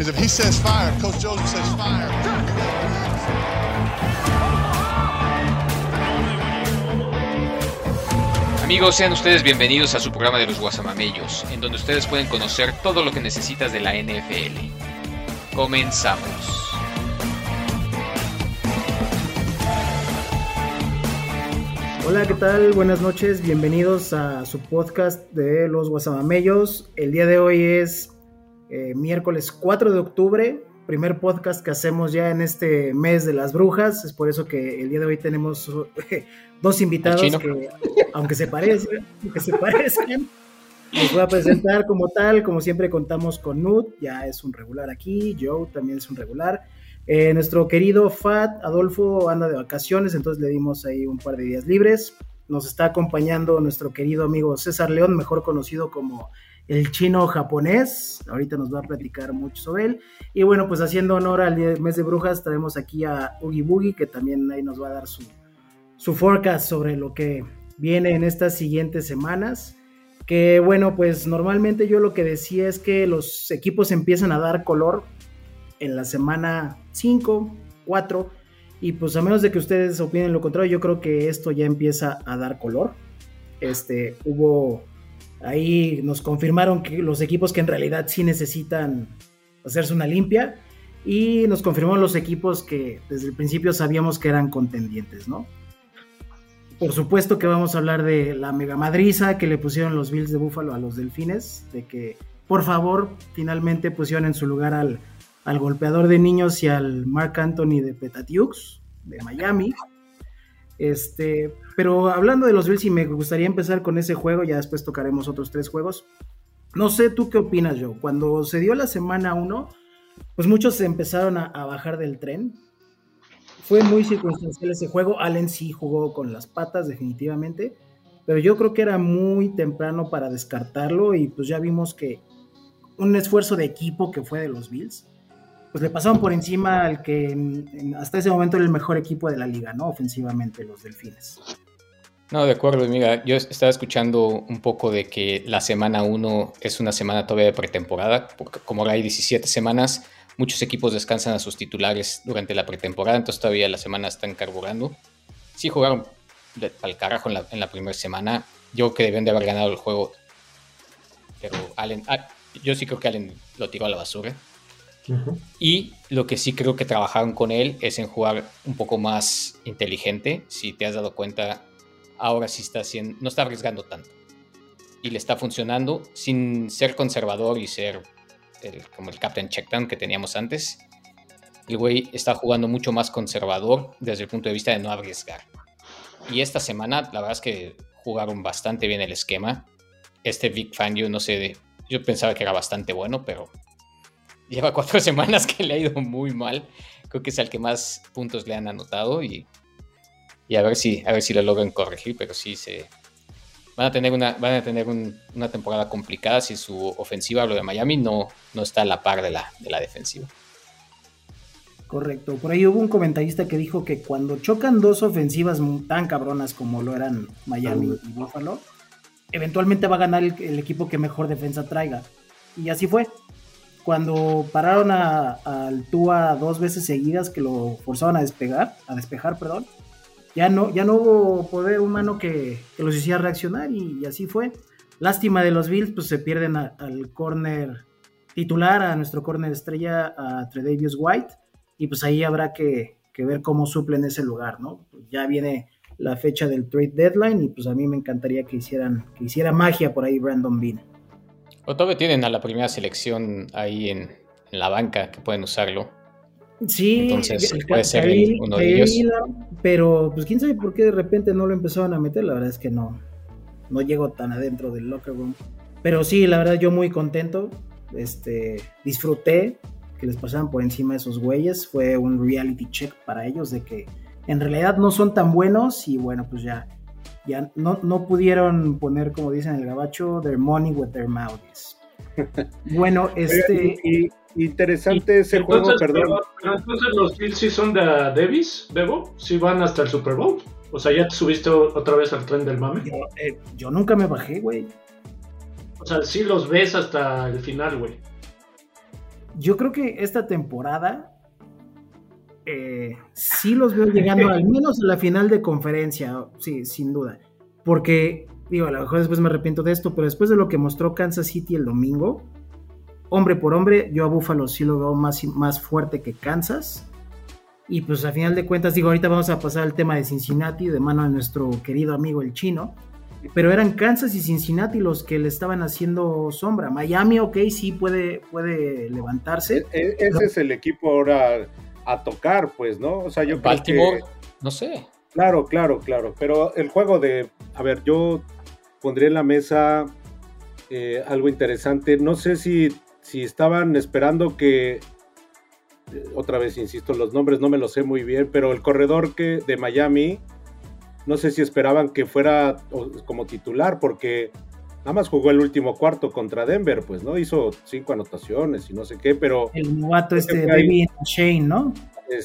Because if he says fire, Coach Joseph says fire. Amigos, sean ustedes bienvenidos a su programa de los Guasamamellos, en donde ustedes pueden conocer todo lo que necesitas de la NFL. Comenzamos. Hola, ¿qué tal? Buenas noches, bienvenidos a su podcast de los Guasamamellos. El día de hoy es eh, miércoles 4 de octubre, primer podcast que hacemos ya en este mes de las brujas. Es por eso que el día de hoy tenemos dos invitados que, aunque se parecen, aunque se parezcan, les voy a presentar como tal. Como siempre contamos con Nut, ya es un regular aquí, Joe también es un regular. Eh, nuestro querido Fat Adolfo anda de vacaciones, entonces le dimos ahí un par de días libres. Nos está acompañando nuestro querido amigo César León, mejor conocido como el chino japonés. Ahorita nos va a platicar mucho sobre él. Y bueno, pues haciendo honor al mes de brujas, traemos aquí a Oogie Boogie, que también ahí nos va a dar su, su forecast sobre lo que viene en estas siguientes semanas. Que bueno, pues normalmente yo lo que decía es que los equipos empiezan a dar color en la semana 5, 4, y pues a menos de que ustedes opinen lo contrario, yo creo que esto ya empieza a dar color. Este, hubo ahí nos confirmaron que los equipos que en realidad sí necesitan hacerse una limpia y nos confirmaron los equipos que desde el principio sabíamos que eran contendientes, ¿no? Por supuesto que vamos a hablar de la mega madriza que le pusieron los Bills de Buffalo a los Delfines, de que por favor finalmente pusieron en su lugar al al golpeador de niños y al Mark Anthony de Petatiux, de Miami. Este, pero hablando de los Bills, y me gustaría empezar con ese juego, ya después tocaremos otros tres juegos. No sé, ¿tú qué opinas, Joe? Cuando se dio la semana 1, pues muchos empezaron a, a, bajar del tren. Fue muy circunstancial ese juego. Allen sí jugó con las patas, definitivamente. Pero yo creo que era muy temprano para descartarlo y pues ya vimos que un esfuerzo de equipo que fue de los Bills pues le pasaron por encima al que hasta ese momento era el mejor equipo de la liga, ¿no? Ofensivamente, los Delfines. No, de acuerdo, amiga. Yo estaba escuchando un poco de que la semana 1 es una semana todavía de pretemporada, porque como hay 17 semanas, muchos equipos descansan a sus titulares durante la pretemporada, entonces todavía la semana están carburando. Sí jugaron al carajo en la, primera semana. Yo creo que deben de haber ganado el juego, pero Allen, ah, yo sí creo que Allen lo tiró a la basura. Y lo que sí creo que trabajaron con él es en jugar un poco más inteligente. Si te has dado cuenta, ahora sí está haciendo, no está arriesgando tanto. Y le está funcionando sin ser conservador y ser como el Captain Checkdown que teníamos antes. El güey está jugando mucho más conservador desde el punto de vista de no arriesgar. Y esta semana, la verdad es que jugaron bastante bien el esquema. Este Vic Fangio, no sé, yo pensaba que era bastante bueno, pero lleva cuatro semanas que le ha ido muy mal. Creo que es el que más puntos le han anotado y, y a ver si a ver si lo logran corregir, pero sí se van a tener una van a tener una temporada complicada si su ofensiva lo de Miami no, no está a la par de la, de la defensiva. Correcto. Por ahí hubo un comentarista que dijo que cuando chocan dos ofensivas tan cabronas como lo eran Miami y Buffalo, eventualmente va a ganar el equipo que mejor defensa traiga. Y así fue cuando pararon al Tua dos veces seguidas que lo forzaban a despegar, a despejar, perdón, ya no, ya no hubo poder humano que, los hiciera reaccionar y, así fue. Lástima de los Bills, pues se pierden al corner titular, a nuestro corner estrella, a Tredavious White, y pues ahí habrá que, ver cómo suplen ese lugar, ¿no? Ya viene la fecha del trade deadline y pues a mí me encantaría que hicieran, que hiciera magia por ahí Brandon Bean. O todavía tienen a la primera selección ahí en, la banca que pueden usarlo. Sí, entonces puede ser uno de ellos. Pero pues quién sabe por qué de repente no lo empezaron a meter. La verdad es que no, no llego tan adentro del locker room. Pero sí, la verdad yo muy contento. Este, disfruté que les pasaran por encima de esos güeyes. Fue un reality check para ellos de que en realidad no son tan buenos y bueno, pues ya ya no, no pudieron poner, como dicen en el gabacho, their money with their mouths. Bueno, este... interesante ese juego, perdón. entonces los Bills sí son de Davis, Bebo, sí van hasta el Super Bowl. O sea, ya te subiste otra vez al tren del mame. Yo, eh, yo nunca me bajé, güey. O sea, sí los ves hasta el final, güey. yo creo que esta temporada eh, sí los veo llegando al menos a la final de conferencia, sí, sin duda. Porque, digo, a lo mejor después me arrepiento de esto, pero después de lo que mostró Kansas City el domingo, hombre por hombre, yo a Buffalo sí lo veo más, más fuerte que Kansas. Y pues a final de cuentas, digo, ahorita vamos a pasar al tema de Cincinnati, de mano de nuestro querido amigo el chino. Pero eran Kansas y Cincinnati los que le estaban haciendo sombra. Miami, ok, sí puede, puede levantarse. E, e, ese es el equipo ahora a tocar, pues, ¿no? O sea, yo Baltimore, no sé. Claro, claro, claro. Pero el juego de, a ver, yo pondría en la mesa eh, algo interesante. No sé si, si estaban esperando que, eh, otra vez insisto, los nombres no me los sé muy bien, pero el corredor que de Miami, no sé si esperaban que fuera como titular, porque Nada más jugó el último cuarto contra Denver, pues, ¿no? Hizo cinco anotaciones y no sé qué, pero... El novato este David Shane, ¿no?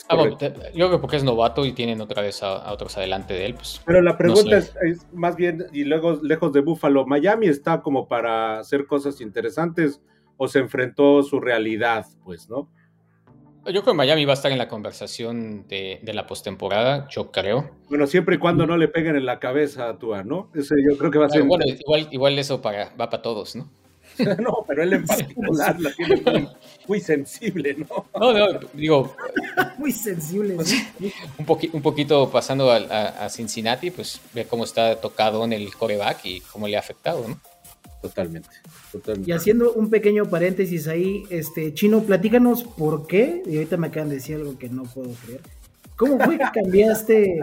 Ah, yo creo que porque es novato y tienen otra vez a, otros adelante de él, pues... Pero la pregunta es, más bien, y luego lejos de Buffalo, ¿Miami está como para hacer cosas interesantes o se enfrentó su realidad, pues, ¿no? Yo creo que Miami va a estar en la conversación de, la postemporada, yo creo. Bueno, siempre y cuando no le peguen en la cabeza a Tua, ¿no? Ese yo creo que va a ser. Bueno, igual, igual eso para, va para todos, ¿no? no, pero él en particular la tiene muy, sensible, ¿no? No, no, digo. muy sensible. un, un poquito pasando a, a, Cincinnati, pues ve cómo está tocado en el coreback y cómo le ha afectado, ¿no? Totalmente. Y haciendo un pequeño paréntesis ahí, este, Chino, platícanos por qué, y ahorita me acaban de decir algo que no puedo creer. ¿Cómo fue que cambiaste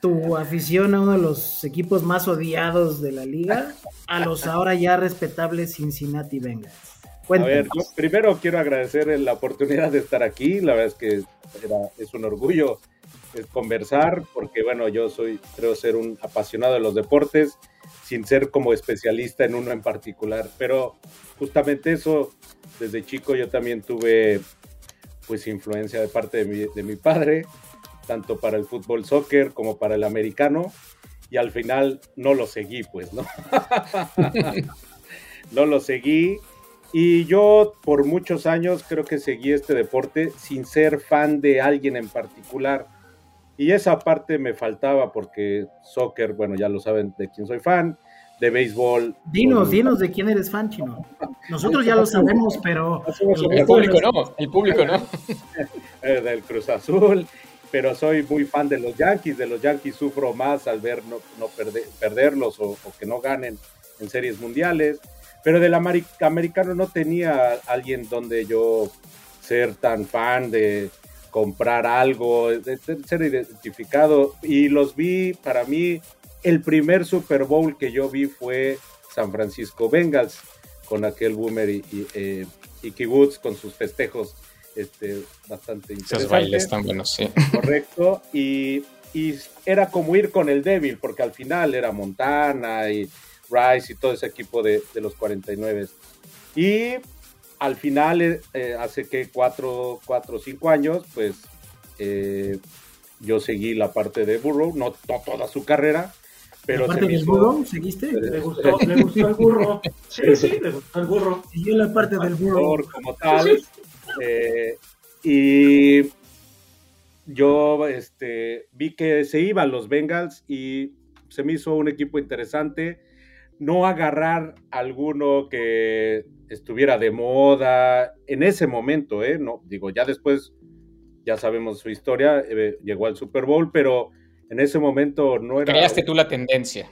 tu afición a uno de los equipos más odiados de la liga a los ahora ya respetables Cincinnati Bengals? A ver, primero quiero agradecer la oportunidad de estar aquí, la verdad es que es un orgullo conversar, porque bueno, yo soy, creo ser un apasionado de los deportes, sin ser como especialista en uno en particular, pero justamente eso, desde chico yo también tuve pues influencia de parte de mi, de mi padre, tanto para el fútbol soccer como para el americano, y al final no lo seguí, pues, ¿no? no lo seguí. Y yo por muchos años creo que seguí este deporte sin ser fan de alguien en particular. Y esa parte me faltaba porque soccer, bueno, ya lo saben de quién soy fan, de béisbol. Dinos, dinos de quién eres fan, chino. Nosotros ya lo sabemos, pero... El público no, el público no. Eh, del Cruz Azul, pero soy muy fan de los Yankees. De los Yankees sufro más al ver no, no perderlos o, que no ganen en series mundiales. Pero del americano no tenía alguien donde yo ser tan fan de comprar algo, de, ser identificado. Y los vi, para mí, el primer Super Bowl que yo vi fue San Francisco Bengals, con aquel Boomer y, y, eh, Woods con sus festejos este, bastante interesantes. Esos bailes tan buenos, sí. Correcto. Y, y, era como ir con el débil, porque al final era Montana y Rice y todo ese equipo de, de los 49. Y al final, eh, eh, hace que cuatro, cuatro o cinco años, pues eh, yo seguí la parte de Burrow, no, toda su carrera, pero ¿La parte del burro seguiste? Le gustó, le gustó el burro. Sí, sí, le gustó el burro. Siguió la parte del burro. Como tal. y yo este, vi que se iban los Bengals y se me hizo un equipo interesante. No agarrar alguno que estuviera de moda en ese momento, ¿eh? No, digo, ya después, ya sabemos su historia, eh, llegó al Super Bowl, pero en ese momento no era... Creaste tú la tendencia.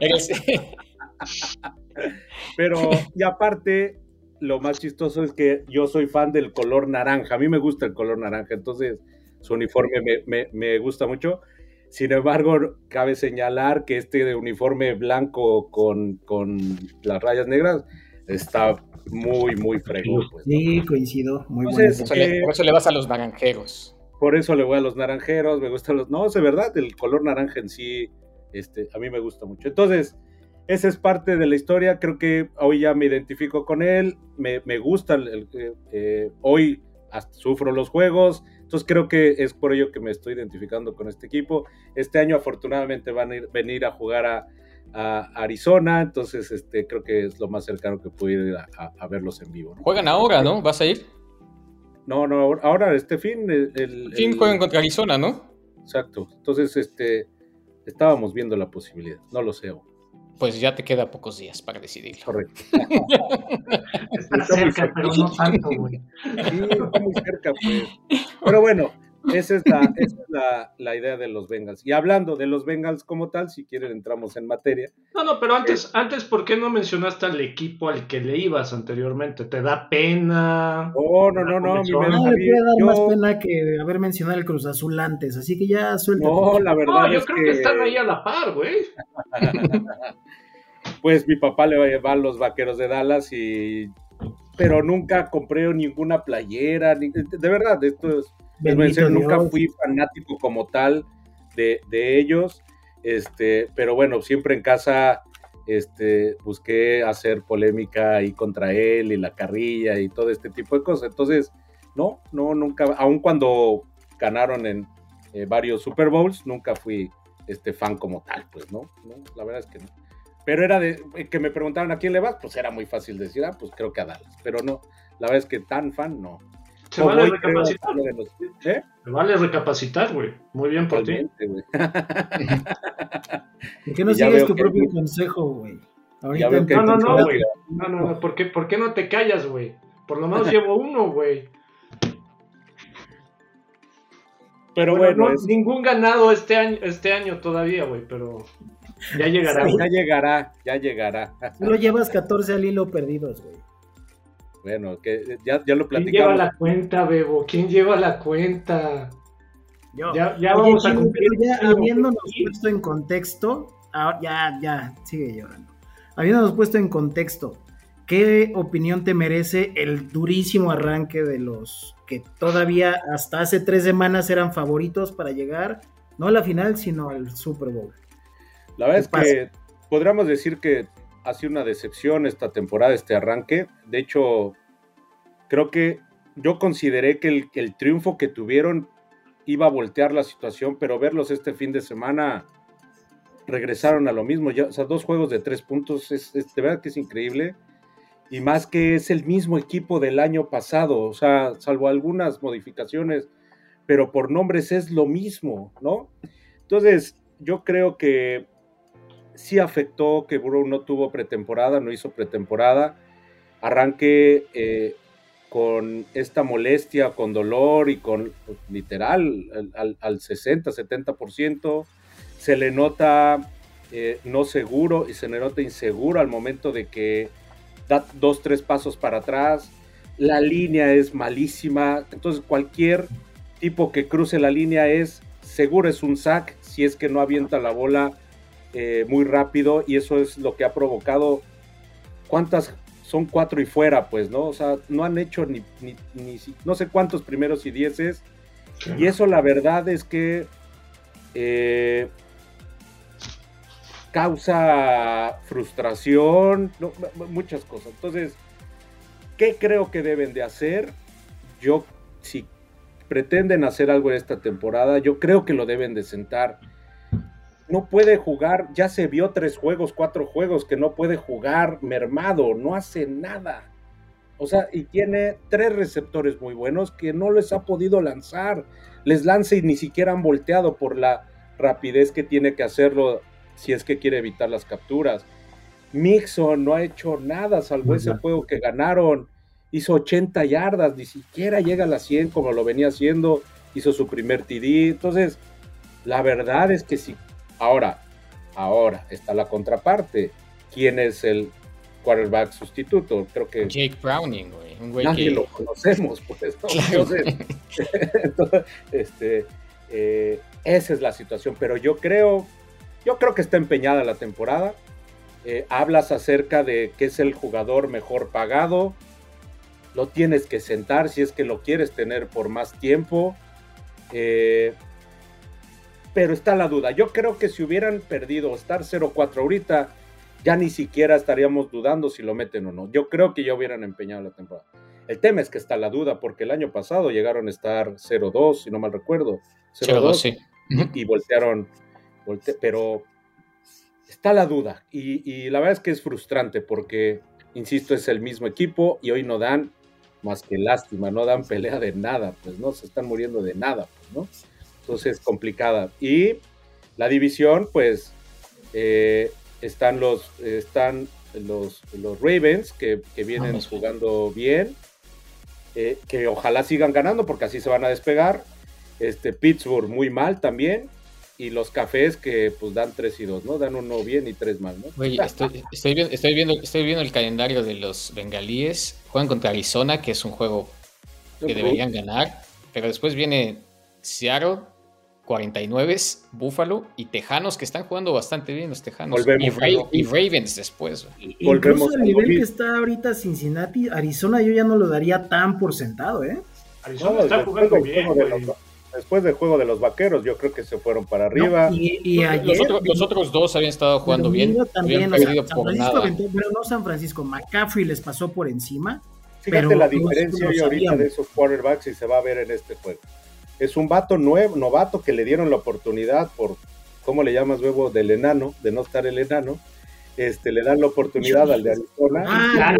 pero, y aparte, lo más chistoso es que yo soy fan del color naranja, a mí me gusta el color naranja, entonces su uniforme me, me gusta mucho. Sin embargo, cabe señalar que este de uniforme blanco con, con las rayas negras está muy, muy fregón. Pues, sí, coincido. Muy por, eso le, vas a los naranjeros. Por eso le voy a los naranjeros, me gustan los... No, es verdad, el color naranja en sí, este, a mí me gusta mucho. Entonces, esa es parte de la historia, creo que hoy ya me identifico con él, me, gusta, el, eh, hoy sufro los juegos, entonces creo que es por ello que me estoy identificando con este equipo. Este año afortunadamente van a ir, venir a jugar a a Arizona, entonces este, creo que es lo más cercano que puedo ir a, verlos en vivo. Juegan ahora, ¿no? ¿Vas a ir? No, no, ahora este fin. El, fin juegan contra Arizona, ¿no? Exacto. Entonces, este, estábamos viendo la posibilidad. No lo sé. Pues ya te queda pocos días para decidirlo. Correcto. está cerca, pero no tanto, güey. Sí, está muy cerca, pues. Pero bueno, esa es, la, la, idea de los Bengals. Y hablando de los Bengals como tal, si quieren entramos en materia. No, no, pero antes, antes, ¿por qué no mencionaste al equipo al que le ibas anteriormente? ¿Te da pena? Oh, no, no, no. Mi no, me puede dar más pena que haber mencionado el Cruz Azul antes, así que ya suelta. No, la verdad no, yo creo que... están ahí a la par, güey. pues mi papá le va a llevar los vaqueros de Dallas y pero nunca compré ninguna playera, de verdad, esto es nunca fui fanático como tal de, ellos, este, pero bueno, siempre en casa este, busqué hacer polémica ahí contra él y la carrilla y todo este tipo de cosas. Entonces, no, no, nunca, aun cuando ganaron en eh, varios Super Bowls, nunca fui este fan como tal, pues, ¿no? ¿no? La verdad es que no. Pero era de eh, que me preguntaron a quién le vas, pues era muy fácil decir, ah, pues creo que a Dallas. Pero no, la verdad es que tan fan no. Se vale recapacitar. ¿Eh? Se vale recapacitar, güey. Muy bien por ti. ¿Por qué no sigues tu propio consejo, güey? No, no, no, güey. No, no, no. ¿Por qué, ¿Por qué no te callas, güey? Por lo menos llevo uno, güey. Pero bueno, ningún ganado este año, este año todavía, güey, pero ya llegará. ya llegará, ya llegará. Solo llevas 14 al hilo perdidos, güey. Bueno, que ya, ya lo platicamos. ¿Quién lleva la cuenta, Bebo? ¿Quién lleva la cuenta? Yo. Ya, ya vamos a cumplir. Ya habiéndonos puesto en contexto, ya, ya, sigue llorando. Habiéndonos puesto en contexto, ¿qué opinión te merece el durísimo arranque de los que todavía hasta hace tres semanas eran favoritos para llegar, no a la final, sino al Super Bowl? La verdad es que podríamos decir que ha sido una decepción esta temporada, este arranque. De hecho, creo que yo consideré que el, triunfo que tuvieron iba a voltear la situación, pero verlos este fin de semana regresaron a lo mismo. Ya, o sea, dos juegos de tres puntos, es, de verdad que es increíble. Y más que es el mismo equipo del año pasado, o sea, salvo algunas modificaciones, pero por nombres es lo mismo, ¿no? Entonces, yo creo que sí afectó que Burrow no tuvo pretemporada, no hizo pretemporada. Arranque eh, con esta molestia, con dolor y con pues, literal al, 60, 70%. Se le nota eh, no seguro y se le nota inseguro al momento de que da dos, tres pasos para atrás. La línea es malísima. Entonces cualquier tipo que cruce la línea es seguro, es un sack si es que no avienta la bola eh, muy rápido y eso es lo que ha provocado cuántas son cuatro y fuera, pues, ¿no? O sea, no han hecho ni, ni, no sé cuántos primeros y dieces. Y eso la verdad es que eh, causa frustración, muchas cosas. Entonces, ¿qué creo que deben de hacer? Yo, si pretenden hacer algo en esta temporada, yo creo que lo deben de sentar no puede jugar, ya se vio tres juegos, cuatro juegos que no puede jugar mermado, no hace nada. O sea, y tiene tres receptores muy buenos que no les ha podido lanzar. Les lanza y ni siquiera han volteado por la rapidez que tiene que hacerlo si es que quiere evitar las capturas. Mixon no ha hecho nada, salvo ese juego que ganaron. Hizo 80 yardas, ni siquiera llega a las 100 como lo venía haciendo. Hizo su primer TD. Entonces, la verdad es que si Ahora, ahora está la contraparte. ¿Quién es el quarterback sustituto? Creo que. Jake Browning, güey. Un güey nadie lo conocemos, pues. Entonces, este, eh, esa es la situación. Pero yo creo, yo creo que está empeñada la temporada. Eh, hablas acerca de que es el jugador mejor pagado. Lo tienes que sentar si es que lo quieres tener por más tiempo. Eh, pero está la duda. Yo creo que si hubieran perdido estar 0-4 ahorita, ya ni siquiera estaríamos dudando si lo meten o no. Yo creo que ya hubieran empeñado la temporada. El tema es que está la duda, porque el año pasado llegaron a estar 0-2, si no mal recuerdo. 0-2, sí. Y voltearon, pero está la duda. Y, y la verdad es que es frustrante porque, insisto, es el mismo equipo y hoy no dan más que lástima, no dan pelea de nada, pues no, se están muriendo de nada, pues, ¿no? Entonces, complicada. Y la división, pues, eh, están los, están los, los Ravens, que, que vienen Vamos. jugando bien, eh, que ojalá sigan ganando, porque así se van a despegar. Este, Pittsburgh muy mal también, y los cafés que pues dan 3 y 2, ¿no? Dan uno bien y tres mal, ¿no? Güey, estoy, estoy, viendo, estoy, viendo, estoy viendo el calendario de los bengalíes. Juegan contra Arizona, que es un juego que deberían ganar. Pero después viene Seattle, 49, Buffalo y Tejanos, que están jugando bastante bien los Tejanos. Volvemos y, Ra-. Ravens después. Volvemos Incluso el nivel que está ahorita Cincinnati, Arizona, yo ya no lo daría tan por sentado, ¿eh? Arizona No, está después jugando del bien, juego de güey. los- Después del juego de los vaqueros, yo creo que se fueron para arriba. No, y, y ayer. Los, otros- los otros dos habían estado jugando bien. también, perdido San por Francisco nada. aventó- bueno, no San Francisco, McCaffrey les pasó por encima. Fíjate pero la diferencia hoy ahorita de esos quarterbacks y se va a ver en este juego. Es un vato nuevo, novato que le dieron la oportunidad por, ¿cómo le llamas, huevo? Del enano, de no estar el enano. Este, le dan la oportunidad al de Arizona. Ah,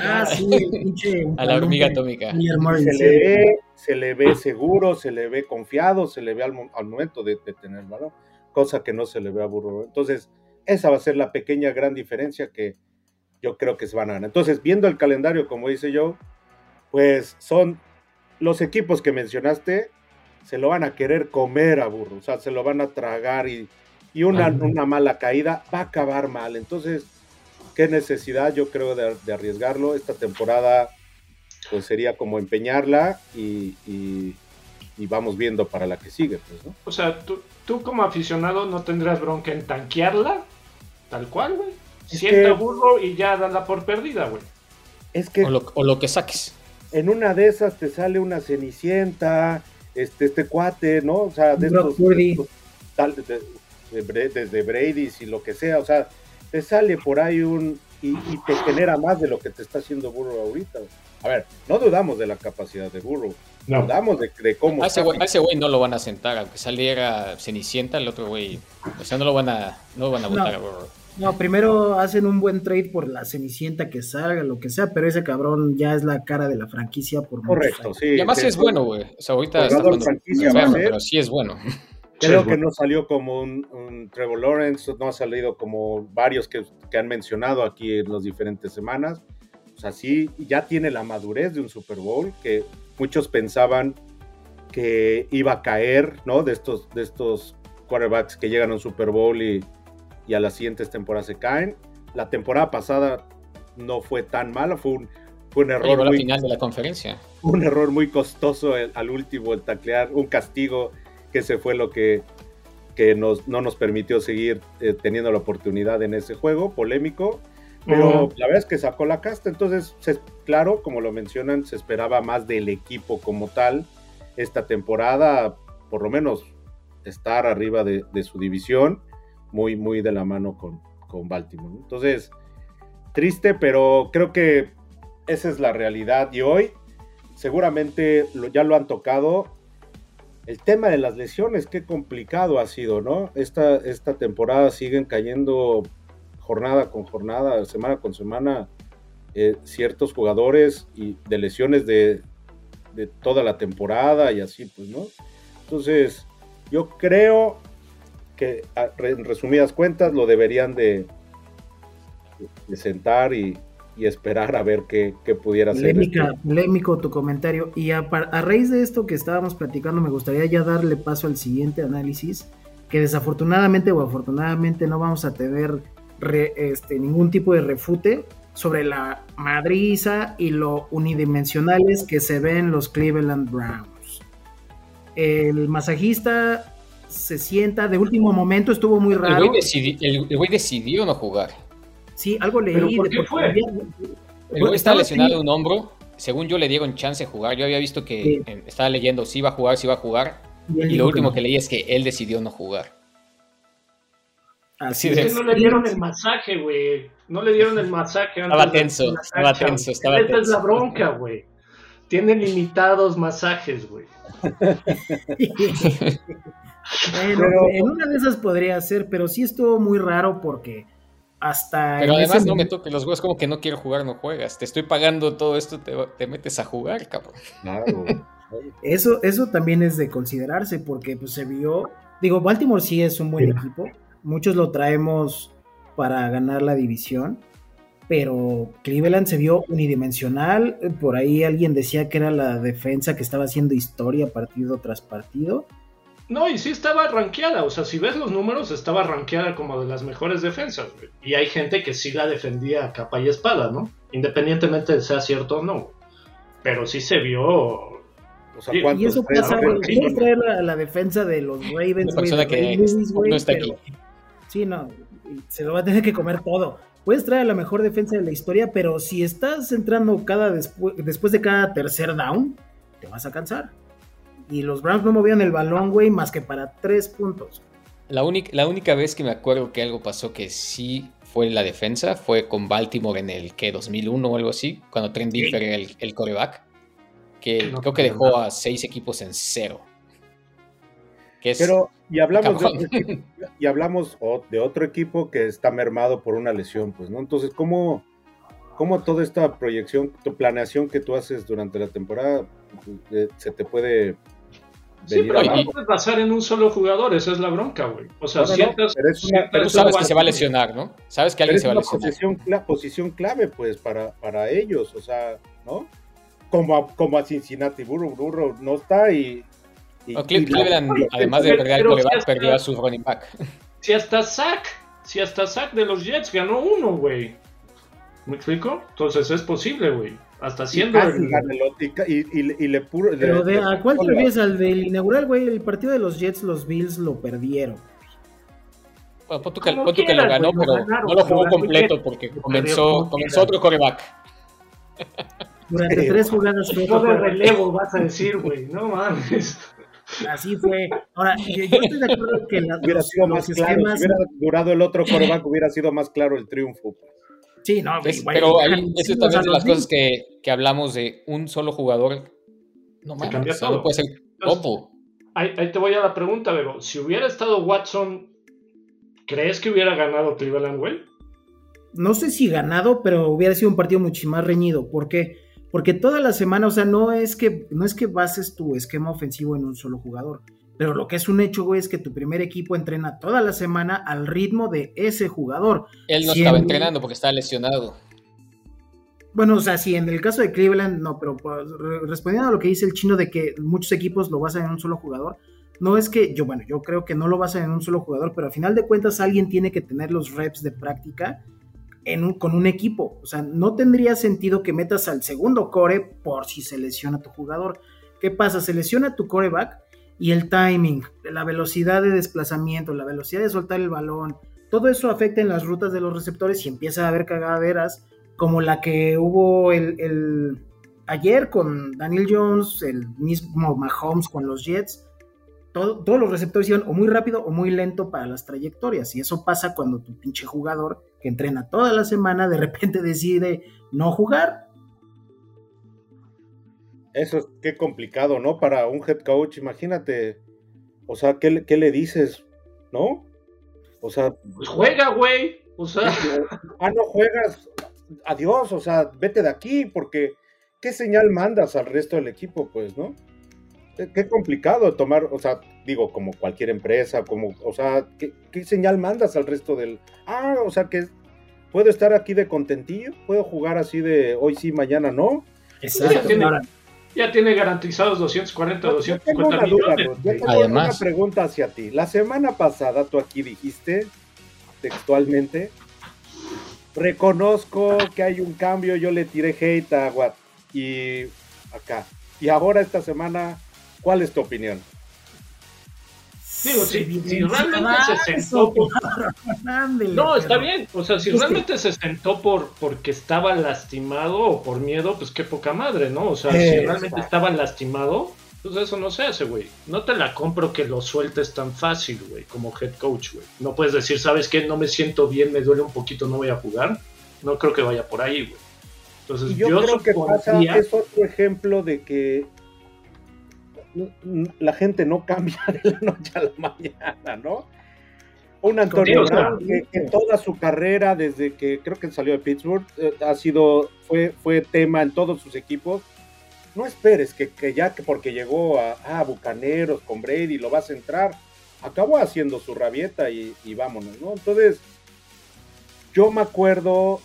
ah, sí, pinche. A la hormiga atómica. Se le ve, se le ve seguro, se le ve confiado, se le ve al, mo- al momento de, de tener el balón, cosa que no se le ve a Burrow. Entonces, esa va a ser la pequeña gran diferencia que yo creo que se van a ganar. Entonces, viendo el calendario, como dice yo, pues son los equipos que mencionaste, se lo van a querer comer a Burrow, o sea, se lo van a tragar y, y una, una mala caída va a acabar mal. Entonces, qué necesidad yo creo de, de arriesgarlo. Esta temporada pues sería como empeñarla y, y- y vamos viendo para la que sigue, pues, ¿no? O sea, tú, tú como aficionado no tendrás bronca en tanquearla, tal cual, güey. Es Sienta que- burro y ya dala por perdida, güey. Es que O lo, o lo que saques. En una de esas te sale una cenicienta, este, este cuate, ¿no? O sea, de Brock estos, Purdy. estos tal- de- de Bra- desde Brady y lo que sea, o sea, te sale por ahí un y, y te genera más de lo que te está haciendo Burrow ahorita. A ver, no dudamos de la capacidad de Burrow, No. dudamos de, de cómo A ese güey- a ese güey no lo van a sentar, aunque saliera Cenicienta, el otro güey. O sea, no lo van a, no lo van a votar No. a Burrow. No, primero hacen un buen trade por la cenicienta que salga, lo que sea, pero ese cabrón ya es la cara de la franquicia por correcto, sí. Y además sí, sí es bueno, güey. O sea, ahorita está jugando franquicia, enfermo, va a ser. pero sí es bueno. Creo que no salió como un, un Trevor Lawrence, no ha salido como varios que, que han mencionado aquí en las diferentes semanas. O sea, sí, ya tiene la madurez de un Super Bowl que muchos pensaban que iba a caer, ¿no? De estos, de estos quarterbacks que llegan a un Super Bowl y, y a las siguientes temporadas se caen. La temporada pasada no fue tan mala, fue un, fue un error a la muy final de la conferencia. un error muy costoso el- al último, el taclear, un castigo, que ese fue lo que, que nos, no nos permitió seguir eh, teniendo la oportunidad en ese juego, polémico, pero Ujú. la verdad es que sacó la casta, entonces, se- claro, como lo mencionan, se esperaba más del equipo como tal esta temporada, por lo menos estar arriba de, de su división, muy, muy de la mano con, con Baltimore. Entonces, triste, pero creo que esa es la realidad y hoy seguramente ya lo han tocado. El tema de las lesiones, qué complicado ha sido, ¿no? Esta, esta temporada siguen cayendo jornada con jornada, semana con semana, eh, ciertos jugadores y de lesiones de, de toda la temporada y así, pues, ¿no? Entonces, yo creo que en resumidas cuentas lo deberían de, de sentar y, y esperar a ver qué, qué pudiera ser. Polémico tu comentario. Y a, raíz de esto que estábamos platicando, me gustaría ya darle paso al siguiente análisis, que desafortunadamente o afortunadamente no vamos a tener re- este, ningún tipo de refute sobre la madriza y lo unidimensionales que se ven los Cleveland Browns. El masajista se sienta de último momento, estuvo muy El raro. güey, decidi- el- el güey decidió no jugar. Sí, algo ¿Pero leí. por de qué fue? había- El Pues, güey estaba estaba lesionado de un hombro. Según yo le dieron chance de jugar. Yo había visto que Sí. estaba leyendo si iba a jugar, si iba a jugar. y lo último que leí es que él decidió no jugar. Así Sí, Es que no le dieron el masaje, güey. No le dieron el masaje. antes Estaba tenso, estaba tenso, estaba Esta es tenso. la bronca, güey. Tiene limitados masajes, güey. Bueno, Pero- en una de esas podría ser, pero sí estuvo muy raro porque hasta. Pero además ese no me toques los huevos como que no quiero jugar, no juegas. Te estoy pagando todo esto, te, te metes a jugar, cabrón. Claro. Eso, eso también es de considerarse porque pues, se vio. Digo, Baltimore sí es un buen equipo. Muchos lo traemos para ganar la división. Pero Cleveland se vio unidimensional. Por ahí alguien decía que era la defensa que estaba haciendo historia partido tras partido. No, y sí estaba rankeada, o sea, si ves los números, estaba rankeada como de las mejores defensas, güey. Y hay gente que sí la defendía a capa y espada, ¿no? Independientemente de sea cierto o no. güey. Pero sí se vio. O sea, Y- eso pasa, ¿no? traer la, la defensa de los Ravens, Una güey, de que güey, no está pero- aquí. Sí, no, se lo va a tener que comer todo. Puedes traer a la mejor defensa de la historia, pero si estás entrando cada despu- después de cada tercer down, te vas a cansar. Y los Browns no movían el balón, güey, más que para tres puntos. La, única, la única vez que me acuerdo que algo pasó que sí fue la defensa fue con Baltimore en el que 2001 o algo así, cuando Trent. Dilfer era el, el coreback, que No, creo que dejó no. a seis equipos en cero. Que es, Pero, y hablamos, de otro equipo, y hablamos de otro equipo que está mermado por una lesión, pues, ¿no? Entonces, ¿cómo, cómo toda esta proyección, tu planeación que tú haces durante la temporada eh, se te puede Sí, pero abajo? puedes basar en un solo jugador, esa es la bronca, güey. O sea, No, no, no, sientas. pero es una- sientas pero tú un sabes que se va a lesionar, ¿no? Sabes que Pero alguien es se va a lesionar. posición, cla- posición clave, pues, para, para ellos, o sea, ¿no? Como a, como a Cincinnati, Burrow, Burrow no está y... y- y la- Cleveland, además de perder al coreback, si perdió a su running back. Si hasta Zack, si hasta Zack de los Jets ganó uno, güey. ¿Me explico? Entonces es posible, güey. Hasta siendo el- y, y- y le- puro... Pero de, le- ¿a cuál te le- refieres? Al del inaugural, güey. El partido de los Jets, los Bills lo perdieron. Bueno, pon tú que, pon tú que lo ganó, pero ganaron, no lo jugó completo porque comenzó, comenzó otro coreback. Durante Sí, tres jugadas fue de relevo, vas a decir, güey. No mames. Así fue. Ahora, yo, yo estoy de acuerdo que la- hubiera los, sido los más claro, si hubiera durado el otro coreback, hubiera sido más claro el triunfo. pues. Sí, no, güey, Es- güey, pero ahí, eso también es de las cosas que, que hablamos de un solo jugador. No mames, cambia solo todo. puede ser. Ahí, ahí te voy a la pregunta, Bebo. Si hubiera estado Watson, ¿crees que hubiera ganado Cleveland, güey? no sé si ganado, pero hubiera sido un partido mucho más reñido. ¿Por qué? Porque toda la semana, o sea, no es que no es que bases tu esquema ofensivo en un solo jugador. Pero lo que es un hecho, güey, es que tu primer equipo entrena toda la semana al ritmo de ese jugador. Él no si estaba en- entrenando porque estaba lesionado. Bueno, o sea, si en el caso de Cleveland, no, pero pues, re- respondiendo a lo que dice el chino de que muchos equipos lo basan en un solo jugador, no es que yo, bueno, yo creo que no lo basan en un solo jugador, pero a final de cuentas alguien tiene que tener los reps de práctica en un- con un equipo. O sea, no tendría sentido que metas al segundo core por si se lesiona tu jugador. ¿Qué pasa? Se lesiona tu coreback y el timing, la velocidad de desplazamiento, la velocidad de soltar el balón, todo eso afecta en las rutas de los receptores y empieza a haber cagaderas como la que hubo el, el- ayer con Daniel Jones, el mismo Mahomes con los Jets. Todo- todos los receptores iban o muy rápido o muy lento para las trayectorias. Y eso pasa cuando tu pinche jugador que entrena toda la semana de repente decide no jugar. Eso es qué complicado, ¿no? Para un head coach, imagínate. O sea, ¿qué, le- qué le dices? ¿No? O sea, Pues juega, güey. O sea, ah, no juegas, adiós, o sea, vete de aquí, porque ¿qué señal mandas al resto del equipo? Pues, ¿no? Qué, complicado tomar, o sea, digo, como cualquier empresa, como, o sea, ¿qué, qué señal mandas al resto del... Ah, o sea, que puedo estar aquí de contentillo, puedo jugar así de hoy sí, mañana no. Ya tiene- Ahora, ya tiene garantizados 240, Yo tengo 250 una duda, millones. Ruth, yo tengo Además. una pregunta hacia ti. La semana pasada tú aquí dijiste textualmente, reconozco que hay un cambio, yo le tiré hate a Watt y acá. Y ahora esta semana, ¿cuál es tu opinión? Digo, si- si realmente se sentó por- No, está bien. O sea, si realmente se sentó por porque estaba lastimado o por miedo, pues qué poca madre, ¿no? O sea, si realmente estaba lastimado, pues eso no se hace, güey. No te la compro que lo sueltes tan fácil, güey, como head coach, güey. No puedes decir, ¿sabes qué? No me siento bien, me duele un poquito, no voy a jugar. No creo que vaya por ahí, güey. Entonces, Y yo, creo que pasa, es otro ejemplo de que la gente no cambia de la noche a la mañana, ¿no? Un Antonio que, que toda su carrera, desde que creo que salió de Pittsburgh, eh, ha sido, fue, fue tema en todos sus equipos. No esperes que, que ya que porque llegó a, a Bucaneros con Brady lo vas a entrar, acabó haciendo su rabieta y, y vámonos, ¿no? Entonces, yo me acuerdo,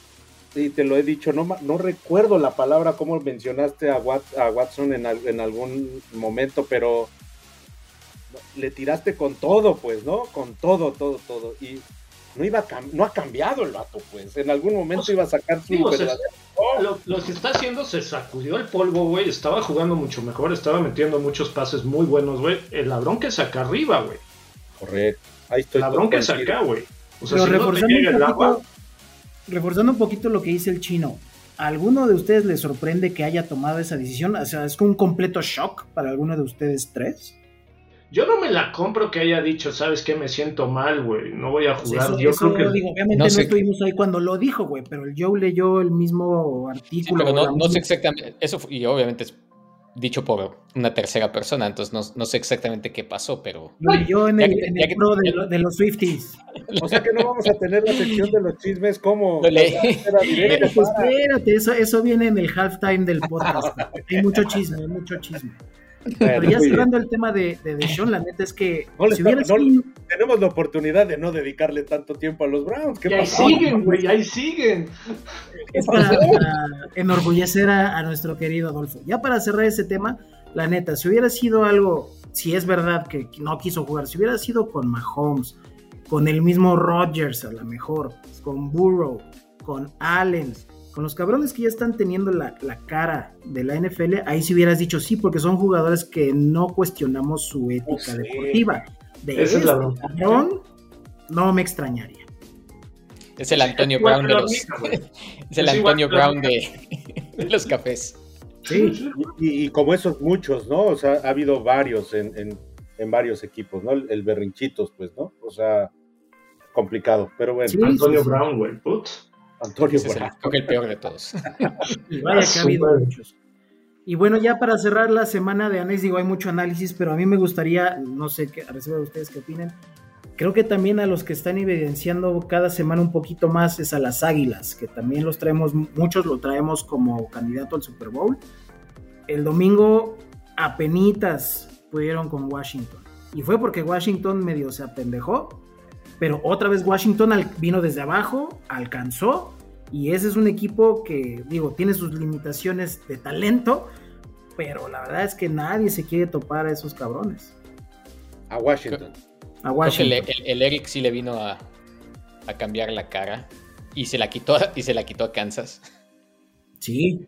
y te lo he dicho, no, no recuerdo la palabra como mencionaste a, Wat- a Watson en, al- en algún momento, pero le tiraste con todo, pues, ¿no? Con todo, todo, todo. Y no iba a no ha cambiado el vato, pues. En algún momento O sea, iba a sacar su sí, o sea, verdadero- Lo, lo que está haciendo se sacudió el polvo, güey. Estaba jugando mucho mejor, estaba metiendo muchos pases muy buenos, güey. El ladrón que saca arriba, güey. Correcto. Ahí estoy. El ladrón que saca, güey. O sea, Pero si no te llega el agua, reforzando un poquito lo que dice el chino, ¿a alguno de ustedes le sorprende que haya tomado esa decisión? O sea, ¿es un completo shock para alguno de ustedes tres? yo no me la compro que haya dicho, ¿sabes qué? Me siento mal, güey. No voy a Pues jugar. eso, yo eso, creo que. digo, obviamente No estuvimos ahí cuando lo dijo, güey, pero el Joe leyó el mismo Sí, artículo. pero o la no, no sé exactamente, eso fue- y obviamente es dicho por una tercera persona, entonces no, no sé exactamente qué pasó, pero leyó en el, que- en ya el que- pro de, lo- de los Swifties. O sea que no vamos a tener la sección de los chismes como. Directo Pues espérate, eso, eso viene en el halftime del podcast. Hay mucho chisme, hay mucho chisme. Pero ya cerrando el tema de, de Deshaun, la neta es que No si sido- Tenemos la oportunidad de no dedicarle tanto tiempo a los Browns. ¿Qué Y ahí siguen, güey, ahí siguen. es para, para enorgullecer a, a nuestro querido Adolfo. Ya para cerrar ese tema, la neta, si hubiera sido algo, si es verdad que no quiso jugar, si hubiera sido con Mahomes, con el mismo Rodgers a lo mejor, con Burrow, con Allen, con los cabrones que ya están teniendo la, la cara de la NFL, ahí si hubieras dicho sí, porque son jugadores que no cuestionamos su ética Oh, sí. deportiva. De Esa es este la cabrón, no me extrañaría. es el Antonio Brown de los es el Es Antonio Brown de, de los cafés. Sí, Y, y como esos muchos, ¿no? O sea, ha habido varios en, en- en varios equipos, ¿no? El, el berrinchitos, pues, ¿no? O sea, complicado. Pero bueno, Sí. Antonio Brown, güey, put. Antonio Ese es el, Brown. creo que el peor de todos. Y vaya que ha habido muchos. Y bueno, ya para cerrar la semana de análisis, digo, hay mucho análisis, pero a mí me gustaría, no sé qué, a reserva de ustedes qué opinen. Creo que también a los que están evidenciando cada semana un poquito más es a las Águilas, que también los traemos, muchos lo traemos como candidato al Super Bowl. El domingo apenitas pudieron con Washington. Y fue porque Washington medio se apendejó, pero otra vez Washington al- vino desde abajo, alcanzó, y ese es un equipo que, digo, tiene sus limitaciones de talento, pero la verdad es que nadie se quiere topar a esos cabrones. A Washington. A Creo que el, Washington. el- el Eric sí le vino a, a cambiar la cara y se la quitó y se la quitó a Kansas. Sí,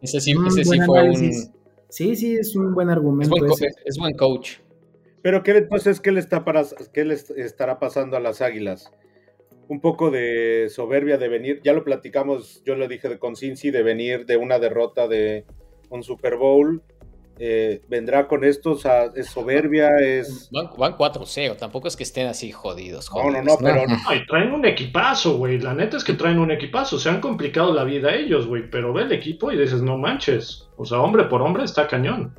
Ese sí, Mm, ese sí fue análisis. un sí, sí, es un buen es argumento buen, ese. es buen coach. Pero ¿qué, entonces, ¿qué le, está para, ¿qué le est- estará pasando a las Águilas? Un poco de soberbia de venir, ya lo platicamos, yo lo dije de con Cincy, de venir de una derrota de un Super Bowl. eh, vendrá con esto, o sea, es soberbia, es... Van, van 4-0, tampoco es que estén así jodidos. No, no, jodidos, no, pero Ay, traen un equipazo, güey. La neta es que traen un equipazo. Se han complicado la vida ellos, güey. Pero ve el equipo y dices, no manches. O sea, hombre por hombre está cañón.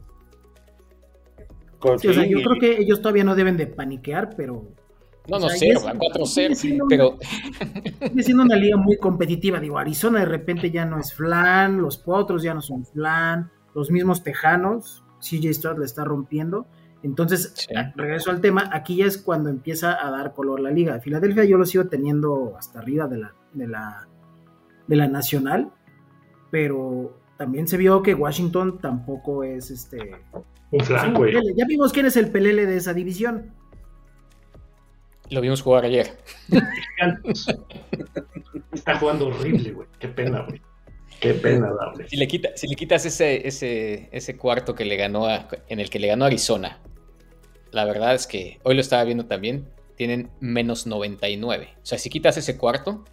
Con- Sí, o sea, sí, yo creo que ellos todavía no deben de paniquear, pero No, no sé, y es- van sigue 4-0, siendo pero sigue siendo una liga muy competitiva. Digo, Arizona de repente ya no es flan, los potros ya no son flan, los mismos tejanos, CJ Stroud le está rompiendo. Entonces, Sí. a- regreso al tema, aquí ya es cuando empieza a dar color la liga. Filadelfia yo lo sigo teniendo hasta arriba de la, de la, de la nacional, pero también se vio que Washington tampoco es este... Un es flan, un güey. Ya vimos quién es el pelele de esa división. lo vimos jugar ayer. Está jugando horrible, güey. Qué pena, güey. Qué pena darle. Si le, quita, si le quitas ese, ese, ese cuarto que le ganó a- en el que le ganó a Arizona, la verdad es que hoy lo estaba viendo también, tienen menos 99. O sea, si quitas ese cuarto,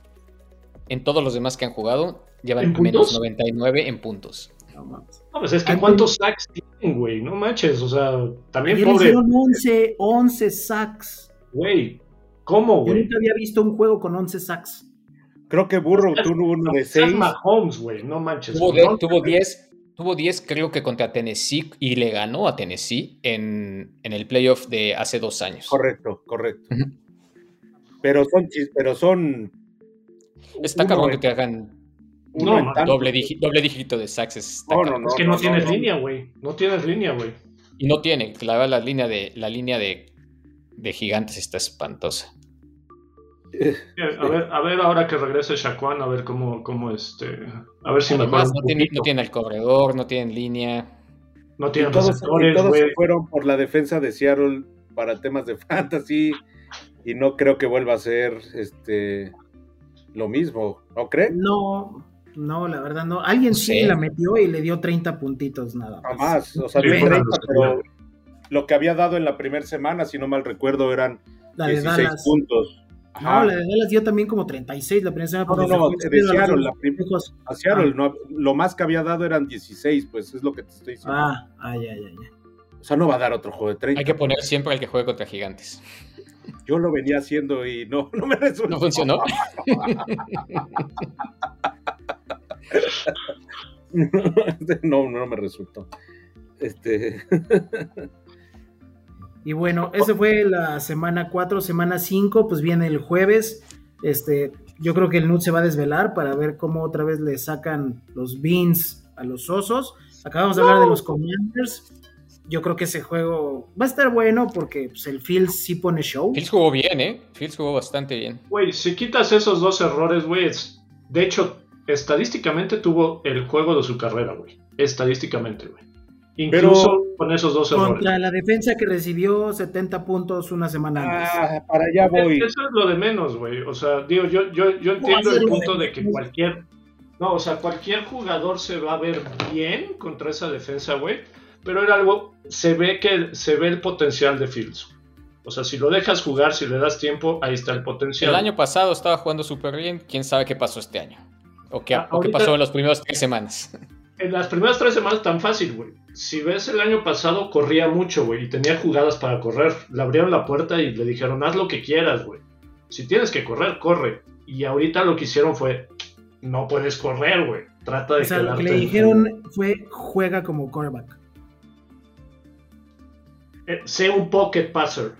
en todos los demás que han jugado, llevan ¿En menos puntos? 99 en puntos. No mames. No, pues es que Antes- cuántos sacks tienen, güey. No manches. O sea, también pobre. hicieron 11, 11 sacks. Güey. ¿Cómo, Yo güey? nunca había visto un juego con 11 sacks. Creo que Burrow tuvo uno de Es 6. Mahomes, güey, no manches. Tuvo, de- tuvo 10, tuvo 10 creo que contra Tennessee y le ganó a Tennessee en, en el playoff de hace dos años. Correcto, correcto. Ujú. Pero son pero son Está cabrón que te hagan uno No, doble, digi- doble dígito de sacks. está No, no. Es que no, tienes línea, güey. No tienes línea, güey. Y no tiene, la verdad, la línea de, la línea de, de gigantes está espantosa. Eh, A ver, a ver ahora que regrese Shaquan, a ver cómo, cómo este. A ver si Además, un no tiene, no tiene el corredor, no tienen línea. No tiene todos, y receptores, todos se fueron por la defensa de Seattle para temas de fantasy y no creo que vuelva a ser este lo mismo, ¿no creen? No, no, la verdad no. Alguien sí Sí. la metió y le dio 30 puntitos nada más. Jamás, o sea, Sí, dio bueno, 30, no sé, pero lo que había dado en la primera semana, si no mal recuerdo, eran La de 16 Dallas. puntos. No, la de Dallas dio también como 36 la primera semana. No, no, no, de Seattle, la prim- hijos. A Seattle, no, lo más que había dado eran 16, pues es lo que te estoy diciendo. Ah, ay, ay, ay. ay. O sea, no va a dar otro juego de 30. Hay que poner siempre al que juegue contra gigantes. Yo lo venía haciendo y no, no me resultó. ¿No funcionó? no, no me resultó. Este, Y bueno, ese fue la semana 4, semana 5, pues viene el jueves. Este, yo creo que el Nut se va a desvelar para ver cómo otra vez le sacan los beans a los osos. Acabamos de hablar de los Commanders. Yo creo que ese juego va a estar bueno porque pues, el Fields sí pone show. Fields jugó bien, ¿eh? Fields jugó bastante bien. Güey, si quitas esos dos errores, güey, de hecho, estadísticamente tuvo el juego de su carrera, güey. Estadísticamente, güey. Incluso con esos dos errores. Contra la defensa que recibió 70 puntos una semana antes. ah, para allá voy. Eso es lo de menos, güey. O sea, digo, yo, yo, yo entiendo el punto de que cualquier. No, o sea, cualquier jugador se va a ver bien contra esa defensa, güey. Pero era algo. Se ve que se ve el potencial de Fields. O sea, si lo dejas jugar, si le das tiempo, ahí está el potencial. El año pasado estaba jugando súper bien. ¿Quién sabe qué pasó este año? O qué, o qué ahorita- pasó en las primeras tres semanas. En las primeras tres semanas tan fácil, güey. Si ves el año pasado, corría mucho, güey, y tenía jugadas para correr. Le abrieron la puerta y le dijeron, haz lo que quieras, güey. Si tienes que correr, corre. Y ahorita lo que hicieron fue, no puedes correr, güey. Trata de O sea, lo que le dijeron fue juega como quarterback. Eh, sé un pocket passer,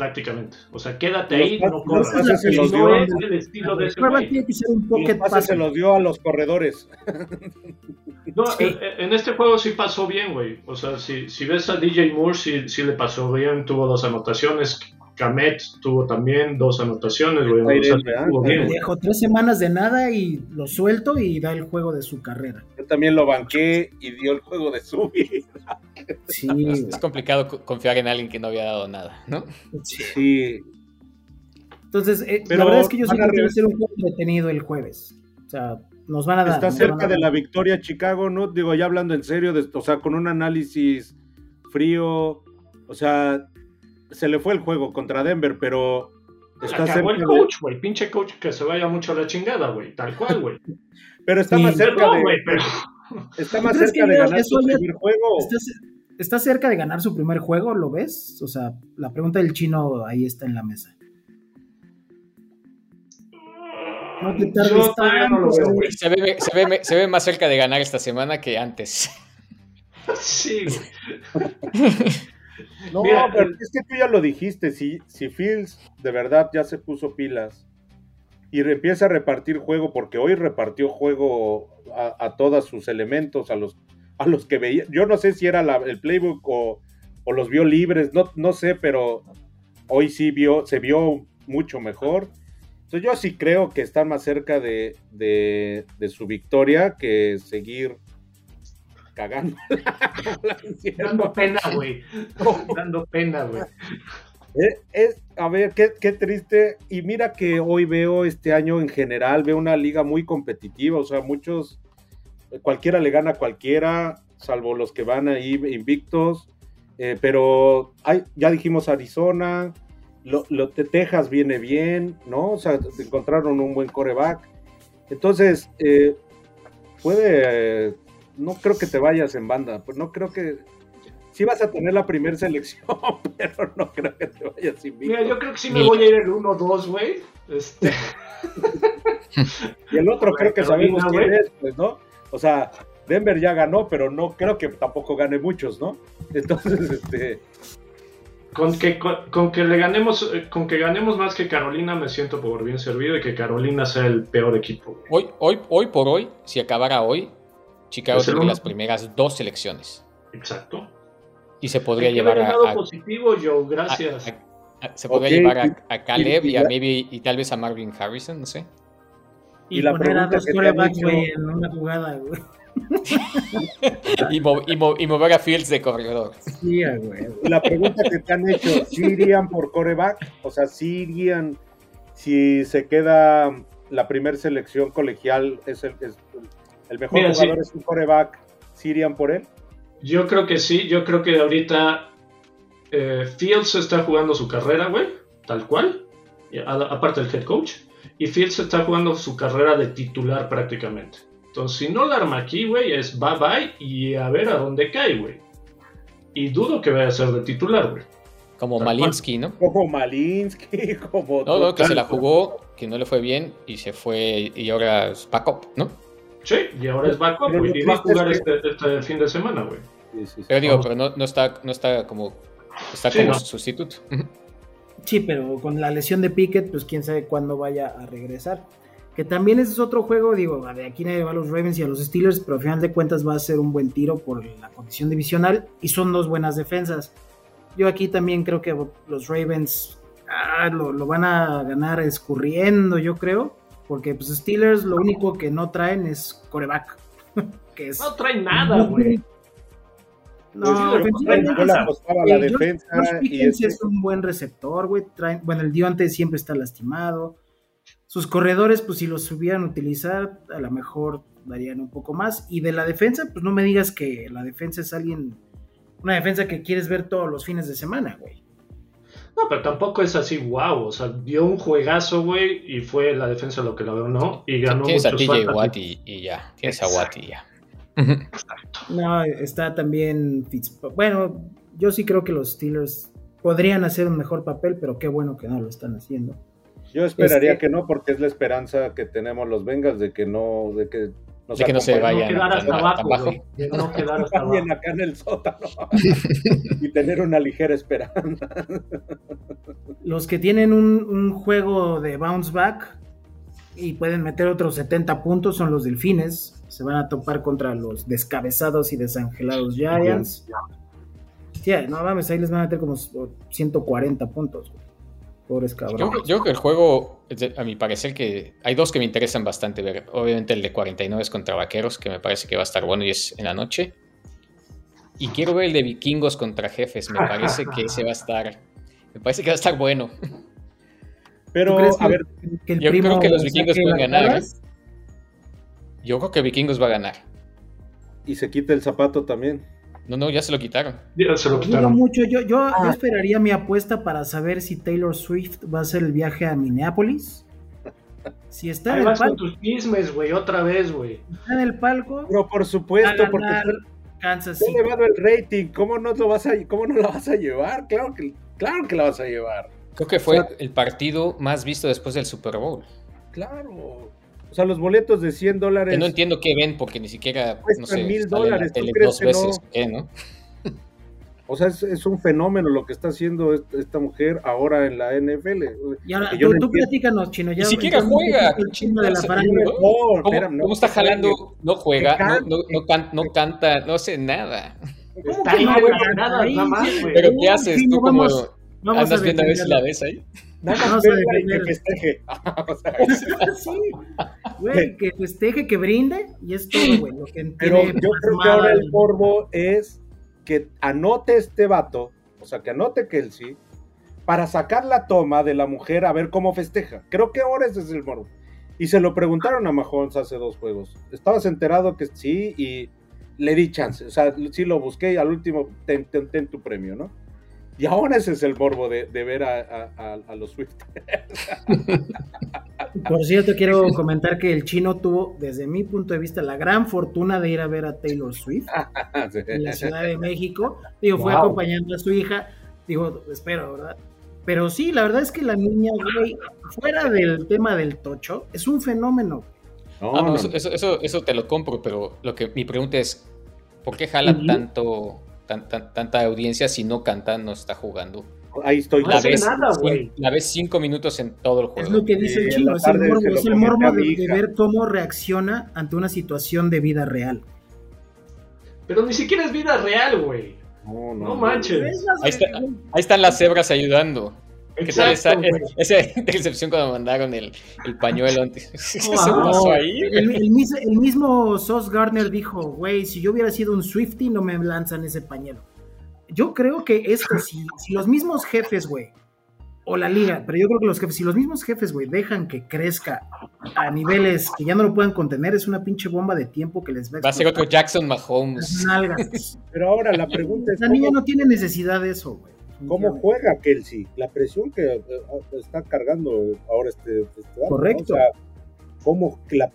prácticamente. O sea, quédate Los ahí, no los corras. pases se los no dio. es el estilo de ese güey. tiene que ser un Los pocket pases se los dio a los corredores. No, Sí. en, en este juego sí pasó bien, güey. O sea, si, si ves a DJ Moore, sí, sí le pasó bien. Tuvo dos anotaciones. Kamet tuvo también dos anotaciones, güey. O sea, Tyrion, ¿verdad? estuvo bien, güey. Dejó tres semanas de nada y lo suelto y da el juego de su carrera. Yo también lo banqué y dio el juego de su vida. Sí, Es complicado co- confiar en alguien que no había dado nada, ¿no? Sí, Entonces, eh, Pero la verdad es que yo sí que va a ser un juego entretenido el jueves. O sea, nos van a dar. está cerca de la victoria Chicago, ¿no? Digo, ya hablando en serio, de- o sea, con un análisis frío, o sea, se le fue el juego contra Denver, pero está cerca Acabó el de- coach, güey. Pinche coach que se vaya mucho a la chingada, güey. Tal cual, güey. pero está Sí. más cerca Perdón, de, pero. está más ¿Crees cerca que de ganar su ya- primer juego. ¿Está, está cerca de ganar su primer juego? ¿Lo ves? O sea, la pregunta del chino ahí está en la mesa. No te tardes Yo todavía no lo tanto, veo, güey. güey. Se ve, se, ve, se ve más cerca de ganar esta semana que antes. Sí, güey. No, Mira, pero es que tú ya lo dijiste, si, si Fields de verdad ya se puso pilas y empieza a repartir juego, porque hoy repartió juego a, a todos sus elementos, a los, a los que veía, yo no sé si era la- el playbook o, o los vio libres, no, no sé, pero hoy sí vio, se vio mucho mejor. Entonces yo sí creo que está más cerca de, de- de su victoria que seguir cagando. Dando pena, güey. Dando pena, güey. Eh, Es, a ver, qué, qué triste. Y mira que hoy veo este año en general, veo una liga muy competitiva, o sea, muchos, cualquiera le gana a cualquiera, salvo los que van ahí invictos. Eh, pero hay, ya dijimos Arizona, lo, lo de Texas viene bien, ¿no? O sea, encontraron un buen coreback. Entonces, eh, puede, eh, no creo que te vayas en banda, pues no creo que, sí vas a tener la primera selección, pero no creo que te vayas invicto. Mira, yo creo que sí me voy a ir el 1-2, güey. Este. Y el otro creo que sabemos quién es, pues, ¿no? O sea, Denver ya ganó, pero no creo que tampoco gane muchos, ¿no? Entonces, este, Con que, con, con que le ganemos, con que ganemos más que Carolina, me siento por bien servido y que Carolina sea el peor equipo. güey. Hoy, hoy, hoy por hoy, si acabara hoy, Chicago uno. las primeras dos selecciones. Exacto. Y se podría llevar a, a- positivo, Joe, gracias. a- a- se podría llevar a, Caleb y- y, y maybe y tal vez a Marvin Harrison, no sé. Y, Y la poner a dos corebacks, güey, en una jugada, güey. Y, mo- y mo- y mover a Fields de corredor. Sí, güey. la pregunta que te han hecho, ¿sí irían por coreback? O sea, ¿sí irían si se queda la primer selección colegial, es el, es el mejor Mira, jugador sí. es un coreback, ¿sí irían por él? Yo creo que sí, yo creo que ahorita eh, Fields está jugando su carrera, güey, tal cual, y a- aparte del head coach, y Fields está jugando su carrera de titular prácticamente. Entonces, si no la arma aquí, güey, es bye bye y a ver a dónde cae, güey. Y dudo que vaya a ser de titular, güey. Como Tal cual. Malinsky, ¿no? Como Malinsky, como... No, no, que se la jugó, que no le fue bien y se fue y ahora es backup, ¿no? Sí, y ahora es backup, güey, y va a jugar que- este, este fin de semana, güey. Sí, sí, sí. Pero digo, Vamos. pero no, no está, no está como está Sí, como no. sustituto. Sí, pero con la lesión de Pickett, pues quién sabe cuándo vaya a regresar. Que también ese es otro juego, digo, de aquí nadie va a los Ravens y a los Steelers, pero al final de cuentas va a ser un buen tiro por la condición divisional y son dos buenas defensas. Yo aquí también creo que los Ravens ah, lo, lo van a ganar escurriendo, yo creo, porque pues Steelers lo único que no traen es coreback, que es... No trae nada, güey. No, Pues apostaba la defensa y Pickens este- es un buen receptor, güey. traen- Bueno, el Dionte siempre está lastimado. Sus corredores, pues si los subieran a utilizar, a lo mejor darían un poco más. Y de la defensa, pues no me digas que la defensa es alguien, una defensa que quieres ver todos los fines de semana, güey. No, pero tampoco es así, wow. O sea, dio un juegazo, güey, y fue la defensa lo que la ganó y ganó Tienes a TJ. Watt y, y ya. Tienes a. Watt y ya. No, está también Fitzpatrick. Bueno, yo sí creo que los Steelers podrían hacer un mejor papel, pero qué bueno que no lo están haciendo. Yo esperaría Este- que no, porque es la esperanza que tenemos los Bengals de que no, de que nos De que no se acompañen No quedar hasta abajo, bajo. güey. De no quedar hasta abajo. acá en el sótano y tener una ligera esperanza. Los que tienen un, un juego de bounce back y pueden meter otros 70 puntos son los delfines. Se van a topar contra los descabezados y desangelados Giants. Sí, no mames, ahí les van a meter como 140 puntos. güey. Pobres Yo, cabrones. yo creo que el juego, es a mi parecer, que hay dos que me interesan bastante ver. Obviamente el de 49 contra Vaqueros, que me parece que va a estar bueno y es en la noche. Y quiero ver el de Vikingos contra Jefes. Me parece que ese va a estar. Me parece que va a estar bueno. ¿Tú Pero, crees que, a ver, que el yo primo creo que los vikingos pueden ganar, garras? Yo creo que Vikingos va a ganar. y se quita el zapato también. No, no, ya se lo quitaron. Ya Se lo quitaron. mucho. Yo, yo, Ah. yo esperaría mi apuesta para saber si Taylor Swift va a hacer el viaje a Minneapolis. Si está Ahí en el vas con palco, tus chismes, güey, otra vez, güey. está en el palco, Pero por supuesto, porque Kansas City. elevado el rating. ¿Cómo no, lo vas a, ¿Cómo no la vas a llevar? Claro que, claro que la vas a llevar. Creo que fue el partido más visto después del Super Bowl. Claro. O sea, los boletos de 100 dólares. Que no entiendo qué ven, porque ni siquiera, Cuestan no sé, mil dólares, ¿tú tele crees dos que veces. no? ¿Qué, no? O sea, es, es un fenómeno lo que está haciendo est- esta mujer ahora en la NFL. Y ahora, yo tú, no tú entiendo. platícanos, Chino. Ya Ni siquiera juega, chisme de la ¿Cómo, no, cómo está jalando? No juega, no, cante. no, no, can- no canta, no hace nada. ¿Cómo Está que ahí no, la nada, Ahí nada más, sí, güey. Pero ¿qué haces? sí, Tú como vamos- andas a viendo a ver si la ves ahí. Vamos a que festeje. O sea, Sí, güey, que festeje, que brinde, y es todo, güey. Lo que Pero yo creo que ahora el el- morbo es que anote este vato, o sea, que anote Kelsey, para sacar la toma de la mujer a ver cómo festeja. Creo que ahora ese es el morbo. Y se lo preguntaron a Mahomes hace dos juegos. ¿Estabas enterado que sí? Y le di chance. O sea, sí lo busqué y al último ten, ten- ten tu premio, ¿no? Y ahora ese es el morbo de, de ver a, a- a- a los Swift. Por cierto, quiero comentar que el chino tuvo, desde mi punto de vista, la gran fortuna de ir a ver a Taylor Swift en la Ciudad de México. Digo, fue Wow. acompañando a su hija. Digo, espero, ¿verdad? Pero sí, la verdad es que la niña, güey, fuera del tema del tocho, es un fenómeno. No, ah, no, Eso, eso, eso, te lo compro, pero lo que mi pregunta es, ¿por qué jala tanto, tanta audiencia si no canta, no está jugando? Ahí estoy. La, ves, nada, la ves cinco minutos en todo el juego. Es lo que dice el chino, es el morbo, es el morbo de, de, ver cómo reacciona ante una situación de vida real. Pero ni siquiera es vida real, güey. No, no, manches. Ahí, están las cebras ayudando. Exacto, esa, esa, intercepción cuando mandaron el, el pañuelo? ¿Qué pasó ahí? El, el, mismo Sos Gardner dijo, güey, si yo hubiera sido un Swifty no me lanzan ese pañuelo. Yo creo que esto, si, si los mismos jefes, güey, o la liga, pero yo creo que los jefes, si los mismos jefes, güey, dejan que crezca a niveles que ya no lo puedan contener, es una pinche bomba de tiempo que les va a Va a ser otro Jackson Mahomes. Pero ahora la pregunta es. La niña no tiene necesidad de eso, güey. ¿Cómo juega Kelsey? La presión que eh, está cargando ahora este. este Correcto. ¿cómo, la,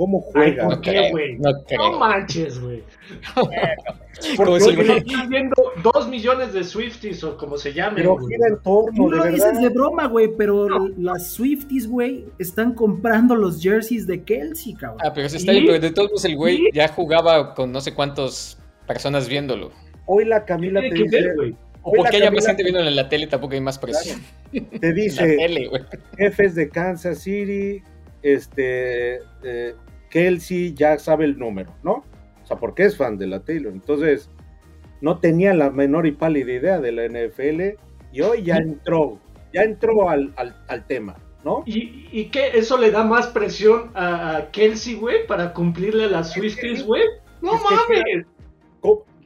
¿Cómo juega? ¿Por qué, güey? No, manches, güey. Porque están viendo dos millones de Swifties o como se llame. Pero gira en torno, Tú lo dices de broma, güey, pero las Swifties, güey, están comprando los jerseys de Kelsey, cabrón. Ah, pero eso está bien, pero de todos modos el güey ya jugaba con no sé cuántas personas viéndolo. Hoy la Camila te dice... o porque haya más gente viéndolo en la tele, tampoco hay más presión. Te dice, jefes de Kansas City, este, eh, Kelsey ya sabe el número, ¿no? O sea, porque es fan de la Taylor. Entonces, no tenía la menor y pálida idea de la NFL y hoy ya entró, ya entró al, tema, ¿no? ¿Y, y qué? ¿Eso le da más presión a, Kelsey, güey, para cumplirle a las Swifties, güey? ¡No mames!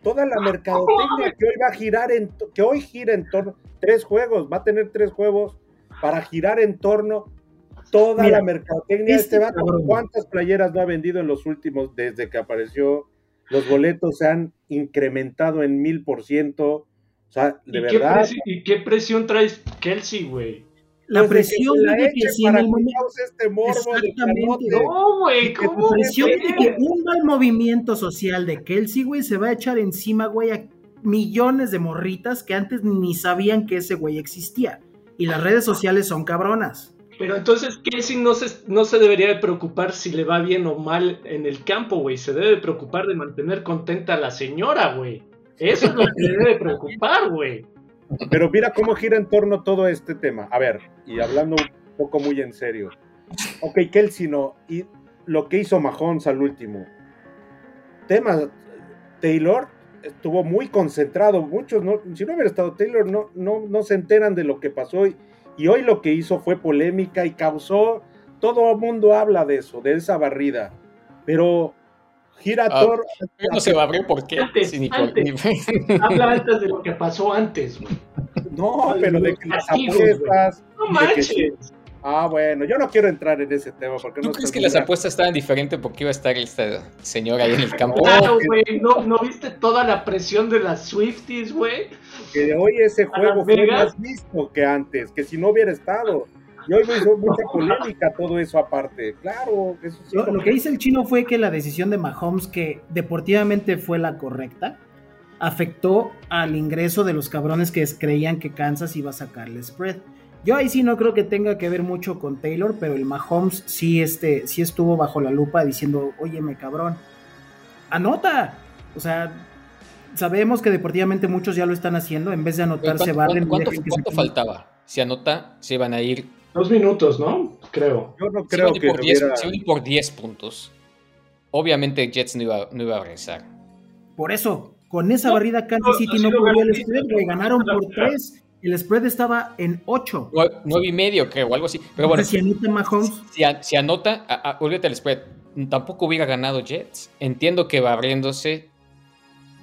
Toda la mercadotecnia que hoy va a girar en que hoy gira en torno tres juegos, va a tener tres juegos para girar en torno toda la mercadotecnia. Este, este ¿cuántas playeras no ha vendido en los últimos, desde que apareció? Los boletos se han incrementado en mil por ciento. O sea, de verdad. ¿Y qué presión traes Kelsey, güey? La pues presión de que, si en el este morbo Exactamente. no, güey, ¿cómo? La presión de que un mal movimiento social de Kelsey, güey, se va a echar encima, güey, a millones de morritas que antes ni sabían que ese güey existía. Y las redes sociales son cabronas. Pero entonces Kelsey no se, no se debería de preocupar si le va bien o mal en el campo, güey. Se debe de preocupar de mantener contenta a la señora, güey. Eso es lo que le debe preocupar, güey. Pero mira cómo gira en torno todo este tema. A ver, y hablando un poco muy en serio. Ok, Kelsey no. Y lo que hizo Mahomes al último. Tema, Taylor estuvo muy concentrado. Muchos, no, si no hubiera estado Taylor, no, no, no se enteran de lo que pasó. Y, y hoy lo que hizo fue polémica y causó, todo el mundo habla de eso, de esa barrida. Pero Girator... Ah, no se va a abrir por qué. Habla antes de lo que pasó antes. No, pero de que las apuestas... No manches. Ah, bueno, yo no quiero entrar en ese tema porque ¿Tú crees que las apuestas estaban diferentes porque iba a estar esta señora ahí en el campo? Claro, güey, ¿No, ¿no, viste toda la presión de las Swifties, güey? Que hoy ese juego fue más visto que antes, que si no hubiera estado. Y hoy me hizo mucha polémica todo eso aparte. Claro, eso sí. Lo, lo que dice el chino fue que la decisión de Mahomes, que deportivamente fue la correcta, afectó al ingreso de los cabrones que creían que Kansas iba a sacarle spread. Yo ahí sí no creo que tenga que ver mucho con Taylor, pero el Mahomes sí, este, sí estuvo bajo la lupa diciendo, óyeme cabrón, anota. O sea, sabemos que deportivamente muchos ya lo están haciendo, en vez de anotarse barren. ¿Cuánto, faltaba? Si anota, se van a ir. Dos minutos, ¿no? Creo. Yo no creo que. Por 10, por 10 puntos. Obviamente Jets no iba, no iba a regresar. Por eso, con esa barrida Kansas City no, no el spread, ganaron por 3 el spread estaba en 8. 9 y medio, creo, o algo así. Pero bueno, si anota Mahomes. Si, anota, olvídate el spread. Tampoco hubiera ganado Jets. Entiendo que barriéndose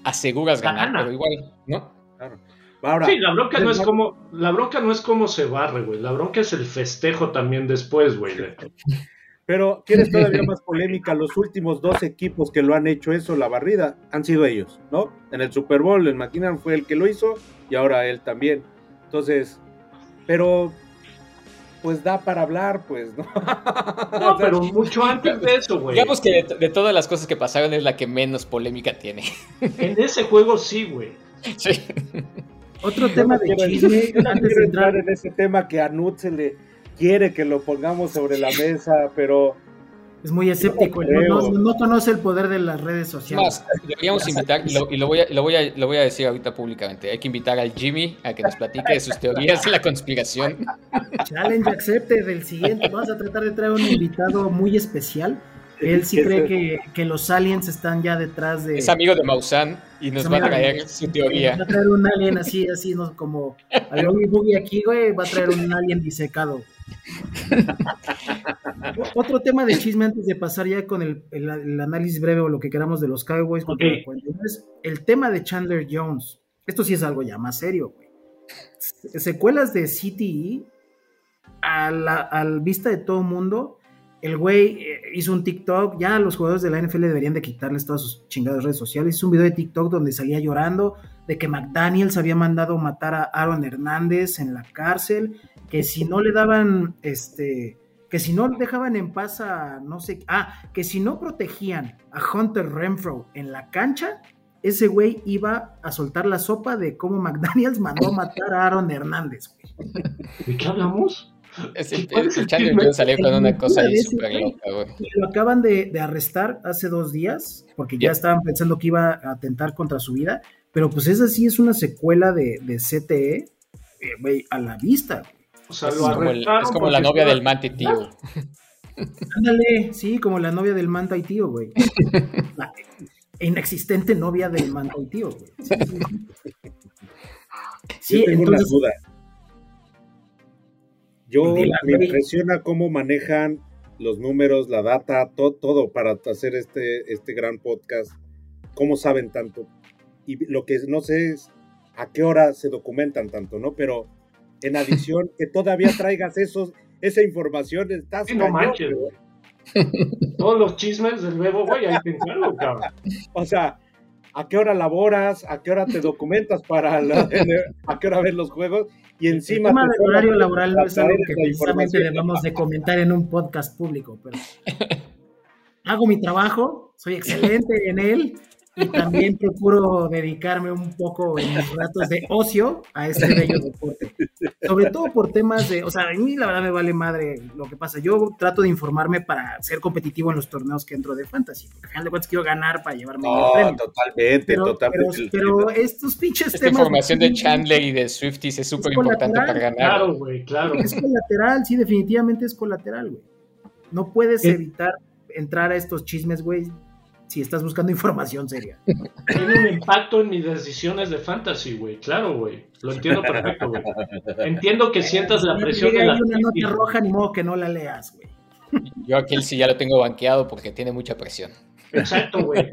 aseguras ganar, pero igual, ¿no? Sí, la bronca no es como, la bronca no es como se barre, güey. La bronca es el festejo también después, güey. Pero quieres todavía más polémica, los últimos dos equipos que lo han hecho eso, la barrida, han sido ellos, ¿no? En el Super Bowl, el McKinnon fue el que lo hizo y ahora él también. Entonces, pero pues da para hablar, pues, ¿no? No, pero mucho antes de eso, güey. Digamos que de, todas las cosas que pasaron es la que menos polémica tiene. En ese juego sí, güey. Sí. Otro tema de chisme, Yo no antes de quiero entrar, en ese tema que a Nut se le quiere que lo pongamos sobre la mesa, pero es muy escéptico, Yo no no, no- no conoce el poder de las redes sociales. Más, deberíamos invitar, y lo, y lo voy a, lo, voy a, lo voy a decir ahorita públicamente, hay que invitar al Jimmy a que nos platique de sus teorías de la conspiración. Challenge accepte del siguiente. Vamos a tratar de traer un invitado muy especial. Él sí ¿Qué cree que, que los aliens están ya detrás de. Es amigo de Maussan y nos Es va a traer su teoría. Va a traer un alien así, así, ¿no? como al Boogie Boogie aquí, güey, va a traer un alien disecado. Otro tema de chisme antes de pasar ya con el, el- el análisis breve o lo que queramos de los Cowboys contra Ok. la 49 es el tema de Chandler Jones. Esto sí es algo ya más serio, güey. Se- Secuelas de CTE a la vista de todo mundo. El güey eh, hizo un TikTok, ya los jugadores de la NFL deberían de quitarles todas sus chingadas redes sociales. Hizo un video de TikTok donde salía llorando de que McDaniels había mandado matar a Aaron Hernández en la cárcel, que si no le daban, este, que si no dejaban en paz a, no sé, ah, que si no protegían a Hunter Renfro en la cancha, ese güey iba a soltar la sopa de cómo McDaniels mandó matar a Aaron Hernández. ¿De qué hablamos? Es el, ¿Cuál el- el Chandler salió con una cosa ahí súper loca, güey. Lo acaban de, de arrestar hace dos días, porque ya Ya. estaban pensando que iba a atentar contra su vida, pero pues esa sí es una secuela de, de CTE, eh, güey, a la vista. güey. O sea, Es lo como, el- es como la novia del Manti, tío. Ándale, sí, como la novia del Manta y tío, güey. La inexistente novia del Manta y tío, güey. Sí, sí, sí. Sí, yo tengo entonces, una duda. Yo Dila, me güey. impresiona cómo manejan los números, la data, to- todo para hacer este, este gran podcast. ¿Cómo saben tanto? Y lo que no sé es a qué hora se documentan tanto, ¿no? Pero en adición, que todavía traigas esos, esa información, estás Sí, no cañón, manches, güey. Todos los chismes del Bebo, güey, ahí te encargo, cabrón. O sea, ¿a qué hora laboras? ¿A qué hora te documentas para la- a qué hora ves los juegos? Y el encima tema te del horario laboral no es algo que precisamente debamos de comentar en un podcast público, pero hago mi trabajo, soy excelente en él y también procuro dedicarme un poco en mis ratos de ocio a este bello deporte. Sobre todo por temas de, o sea, a mí la verdad me vale madre lo que pasa. Yo trato de informarme para ser competitivo en los torneos que entro de fantasy, porque al final de cuentas quiero ganar para llevarme el No, premio. totalmente, Pero, totalmente. pero- pero estos pinches Esta temas información de Chandler y de Swifties es súper importante para ganar. Claro, güey, claro. Es colateral, sí, definitivamente es colateral, güey. No puedes evitar entrar a estos chismes, güey, si estás buscando información seria. Tiene un impacto en mis decisiones de fantasy, güey. Claro, güey. Lo entiendo perfecto, güey. Entiendo que sientas la Si presión llega de la una nota roja, ni modo que no la leas, güey. Yo a Kelsey ya lo tengo banqueado porque tiene mucha presión. Exacto, güey.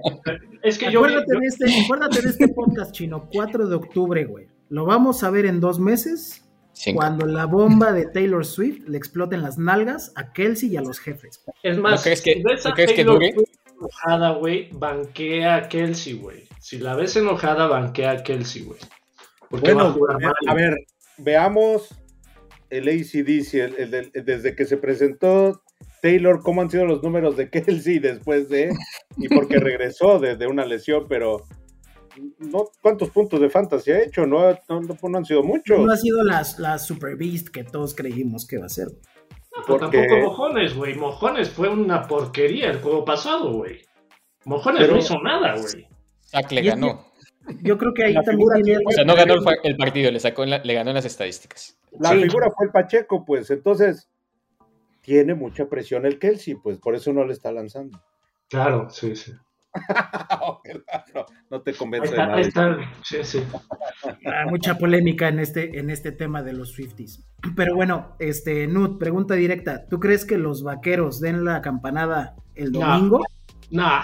Es que yo, Acuérdate, yo- de este, acuérdate de este podcast chino, 4 de octubre, güey. Lo vamos a ver en dos meses, Cinco. cuando la bomba de Taylor Swift le explote en las nalgas a Kelsey y a los jefes. es más, ¿No crees que- no crees que dure? Swift enojada, güey, banquea a Kelsey, güey. Si la ves enojada, banquea a Kelsey, güey. Va a Bueno, mal. a ver, veamos el ACDC, el- el del- desde que se presentó Taylor, cómo han sido los números de Kelsey después de, y porque regresó desde una lesión, pero no, ¿cuántos puntos de fantasy ha hecho? No, no, no- no han sido muchos. No ha sido la, la Super Beast que todos creímos que iba a ser. güey. No, pero porque- tampoco Mojones, güey. Mojones fue una porquería el juego pasado, güey. Mojones Pero- no hizo nada, güey. Zach le ganó. Yo creo que ahí La también tiene... O sea, no ganó el, partido, le sacó en la- le ganó en las estadísticas. La Sí. figura fue el Pacheco, pues entonces tiene mucha presión el Kelsey, pues por eso no le está lanzando. Claro, sí, sí. no, no te convence de nada. Sí, sí. Ah, mucha polémica en este, en este tema de los Swifties. Pero bueno, este, Nut, pregunta directa. ¿Tú crees que los vaqueros den la campanada el No. domingo? Nah,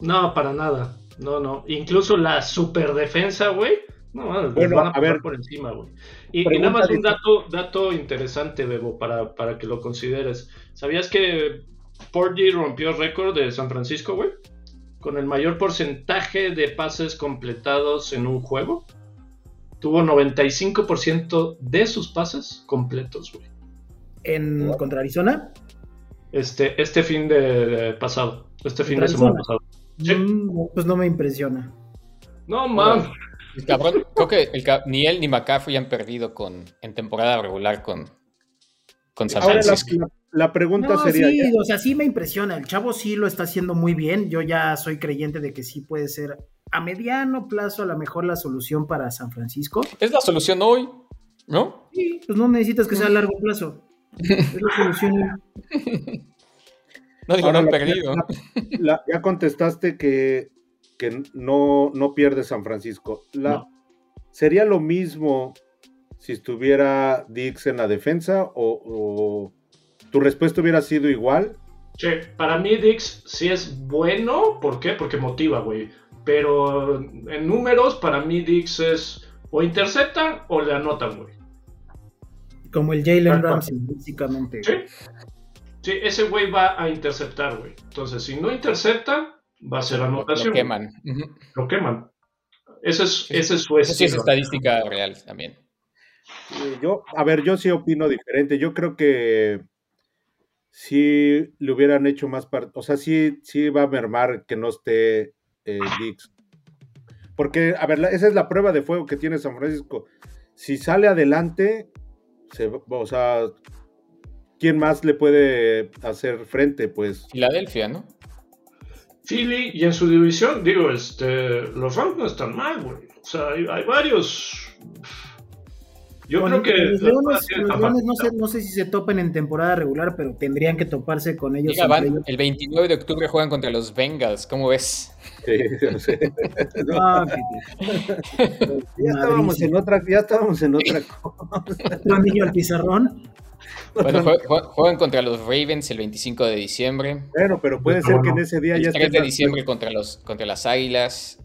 no, para nada. No, no. Incluso la super defensa, güey. No, Bueno, van a, a pasar ver. por encima, güey. Y, nada más un dato, dato interesante, Bebo, para, para que lo consideres. ¿Sabías que Porgy rompió el récord de San Francisco, güey? Con el mayor porcentaje de pases completados en un juego. Tuvo 95% de sus pases completos, güey. En contra Arizona. Este, este fin de, de pasado. Este fin ¿Contra de semana pasado. Sí. Mm, pues no me impresiona. No, man. El cabrón, creo que el ni él ni McCaffrey han perdido con, en temporada regular con, con San Ahora la, Francisco. la- la pregunta No, sería, sí, o sea, sí me impresiona. El chavo sí lo está haciendo muy bien. Yo ya soy creyente de que sí puede ser a mediano plazo a lo mejor la solución para San Francisco. Es la solución hoy, ¿no? Sí, pues no necesitas que sea a largo plazo. Es la solución. No digo, Ahora no la- perdido. la- la- ya contestaste que, que no, no pierde San Francisco. La, No. ¿Sería lo mismo si estuviera Dix en la defensa o, o tu respuesta hubiera sido igual? Sí, para mí Dix sí es bueno. ¿Por qué? Porque motiva, güey. Pero en números, para mí Dix es o interceptan o le anotan, güey. Como el Jalen. Ramsey, básicamente. Sí. Sí, ese güey va a interceptar, güey. Entonces, si no intercepta, va a ser anotación. lo queman. Lo queman. Ese es, Sí. ese es su Eso sí es estilo. estadística real también. Eh, Yo, a ver, yo sí opino diferente. Yo creo que si le hubieran hecho más part- o sea, sí, sí va a mermar que no esté eh, Dix. Porque, a ver, la- esa es la prueba de fuego que tiene San Francisco. Si sale adelante, se o sea, ¿quién más le puede hacer frente? Pues Filadelfia, ¿no? Philly y en su división, digo, este, los Rams no están mal, güey. O sea, hay, hay varios. Yo Con- creo que. los Leones, los Leones no, sé, no sé si se topen en temporada regular, pero tendrían que toparse con ellos. Van, el 29 de octubre juegan contra los Bengals. ¿Cómo ves? sí, no sé. Ah, fíjate. ya estábamos en otra, ya estábamos en otra cosa. Otro anillo al pizarrón. Bueno, jue- jue- juegan contra los Ravens el 25 de diciembre. Bueno, pero puede ser que en ese día El ya 3 de diciembre contra, los, contra las Águilas.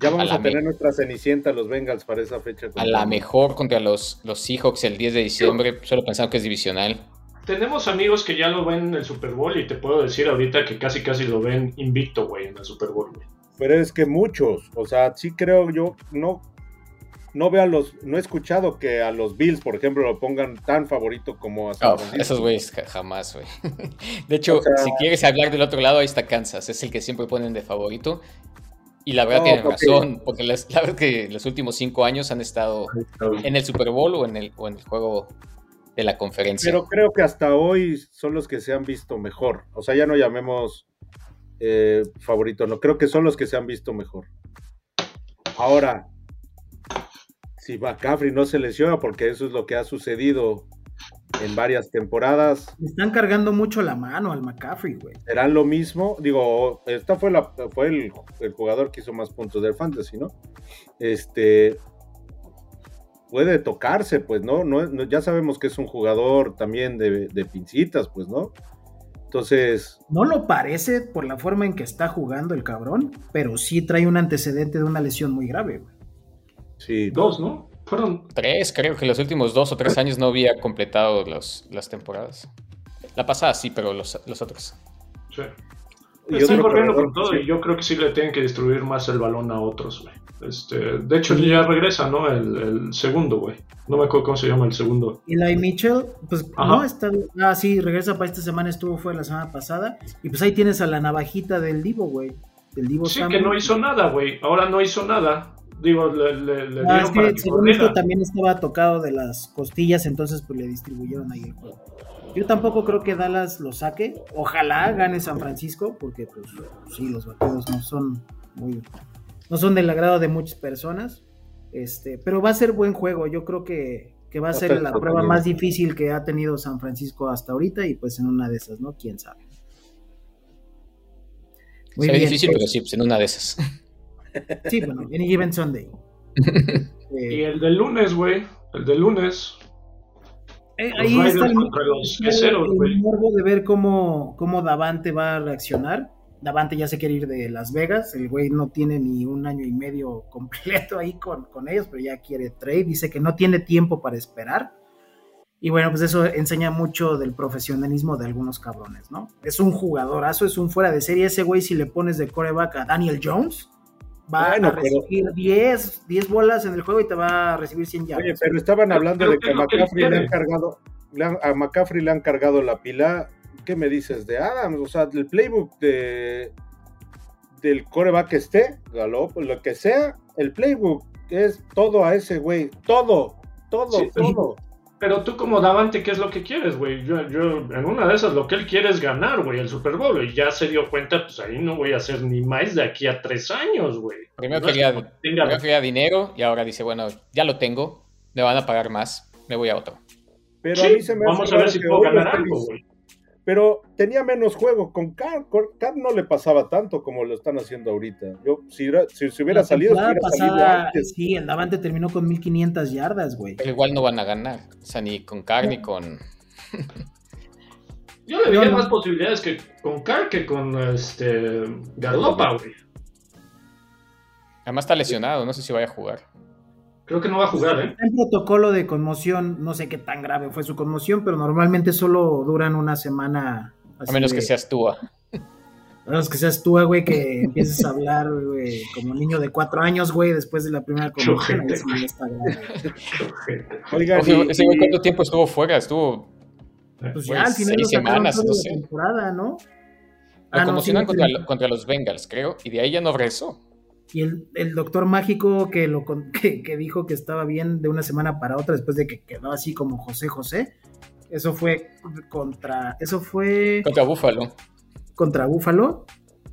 Ya vamos a tener nuestra cenicienta los Bengals para esa fecha. A la mejor contra los, los Seahawks el 10 de diciembre. Solo pensando que es divisional. Tenemos amigos que ya lo ven en el Super Bowl y te puedo decir ahorita que casi casi lo ven invicto, güey, en el Super Bowl, güey. Pero es que muchos, o sea, sí creo yo, no, no veo a los, no he escuchado que a los Bills, por ejemplo, lo pongan tan favorito como a San Oh, esos güeyes ja- jamás, güey. De hecho, O sea- si quieres hablar del otro lado, ahí está Kansas. Es el que siempre ponen de favorito. Y la verdad No, tienen porque- razón, porque las- la verdad que los últimos cinco años han estado en el Super Bowl o en el, o en el juego de la conferencia. Pero creo que hasta hoy son los que se han visto mejor. O sea, ya no llamemos eh, favorito, no, creo que son los que se han visto mejor. Ahora, si McCaffrey no se lesiona, porque eso es lo que ha sucedido en varias temporadas, están cargando mucho la mano al McCaffrey, güey. serán lo mismo. Digo, esta fue la fue el, el jugador que hizo más puntos del fantasy, ¿no? Este puede tocarse, pues, ¿no? No, no- ya sabemos que es un jugador también de, de pincitas, pues, ¿no? Entonces, No lo parece por la forma en que está jugando el cabrón, pero sí trae un antecedente de una lesión muy grave, güey. sí. Dos, ¿no? Fueron. Tres, creo que los últimos dos o tres años no había completado los, las temporadas. La pasada sí, pero los, los otros. Sí. Y Están corriendo con todo sí. y yo creo que sí le tienen que distribuir más el balón a otros, güey. Este, de hecho, ya regresa, ¿no? El, el segundo, güey. No me acuerdo cómo se llama el segundo. Eli Mitchell, pues Ajá. no está. Ah, sí, regresa para esta semana, estuvo fue la semana pasada. Y pues ahí tienes a la navajita del Divo, güey. Del Divo Sí, Samuel. que no hizo nada, güey. Ahora no hizo nada. Digo, le, le, le Ah, dieron es que según esto también estaba tocado de las costillas, entonces pues le distribuyeron ahí el juego. Yo tampoco creo que Dallas lo saque. Ojalá gane San Francisco, porque pues sí, los vaqueros no son muy, no son del agrado de muchas personas. Este, pero va a ser buen juego. Yo creo que, que va a ser la prueba más difícil que ha tenido San Francisco hasta ahorita, y pues en una de esas, ¿no? Quién sabe. Muy Se ve bien. difícil, pero sí, pues en una de esas. Sí, bueno, Any Given Sunday. Eh, Y el del lunes, güey. El del lunes. Eh, ahí está el, los queseros, el güey. morbo de ver cómo, cómo Davante va a reaccionar. Davante ya se quiere ir de Las Vegas. El güey no tiene ni un año y medio completo ahí con, con ellos, pero ya quiere trade. Dice que no tiene tiempo para esperar. Y bueno, pues eso enseña mucho del profesionalismo de algunos cabrones, ¿no? Es un jugadorazo, es un fuera de serie. Ese güey, si le pones de coreback a Daniel Jones, va Bueno, a pero- recibir 10, 10 bolas en el juego y te va a recibir 100 yardas. Oye, pero estaban hablando Pero de ¿qué que a McCaffrey le han cargado, le han- a McCaffrey le han cargado la pila. ¿Qué me dices de Adams? O sea, el playbook de del coreback que esté, Galop, lo que sea, el playbook es todo a ese güey, todo, todo, Sí, todo. Pero tú como Davante, ¿qué es lo que quieres, güey? Yo, yo, en una de esas, lo que él quiere es ganar, güey, el Super Bowl. Y ya se dio cuenta, pues ahí no voy a hacer ni más de aquí a tres años, güey. Primero No quería, que primero quería dinero y ahora dice, bueno, ya lo tengo, me van a pagar más, me voy a otro. Pero Sí, a mí se me hace vamos a ver si puedo ganar algo, güey. Pero tenía menos juego. Con Carr, con Carr no le pasaba tanto como lo están haciendo ahorita. Yo, si, si, si hubiera La salido, si hubiera salido pasada, antes. sí, el Davante terminó con 1500 yardas, güey. Pero igual no van a ganar, o sea, ni con Carr ni con... Yo le veía no. más posibilidades que con Carr que con este Galopa, güey. Además está lesionado, no sé si vaya a jugar. Creo que no va a jugar, ¿eh? En protocolo de conmoción, no sé qué tan grave fue su conmoción, pero normalmente solo duran una semana. A así menos de- que seas tú. A menos que seas tú, güey, que empieces a hablar, güey, como niño de cuatro años, güey, después de la primera conmoción. Oigan, Ese güey, ¿cuánto tiempo estuvo fuera? Estuvo... Pues Güey, ya al final seis semanas, no la sé. temporada, ¿no? Lo Ah, no, conmocionan sí, contra, sí. contra los Bengals, creo, y de ahí ya no regresó. Y el, el doctor mágico que, lo, con- que, que dijo que estaba bien de una semana para otra después de que quedó así como José José, eso fue contra, eso fue Contra Buffalo. contra Búfalo.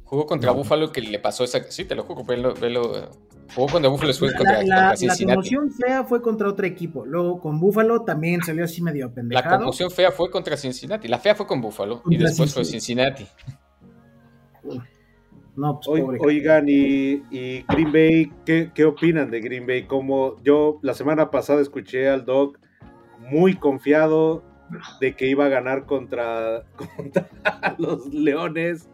Jugó contra Buffalo que le pasó esa... Sí, te lo juro, velo, velo. Jugó contra Buffalo después La, contra, la- contra la Cincinnati. conmoción fea fue contra otro equipo. Luego con Búfalo también salió así medio La apendejado. conmoción fea fue contra Cincinnati. La fea fue con Buffalo y después fue Cincinnati. No, pues. Oigan, y, y Green Bay, ¿qué, qué opinan de Green Bay? Como yo la semana pasada escuché al Doc muy confiado de que iba a ganar contra, contra los Leones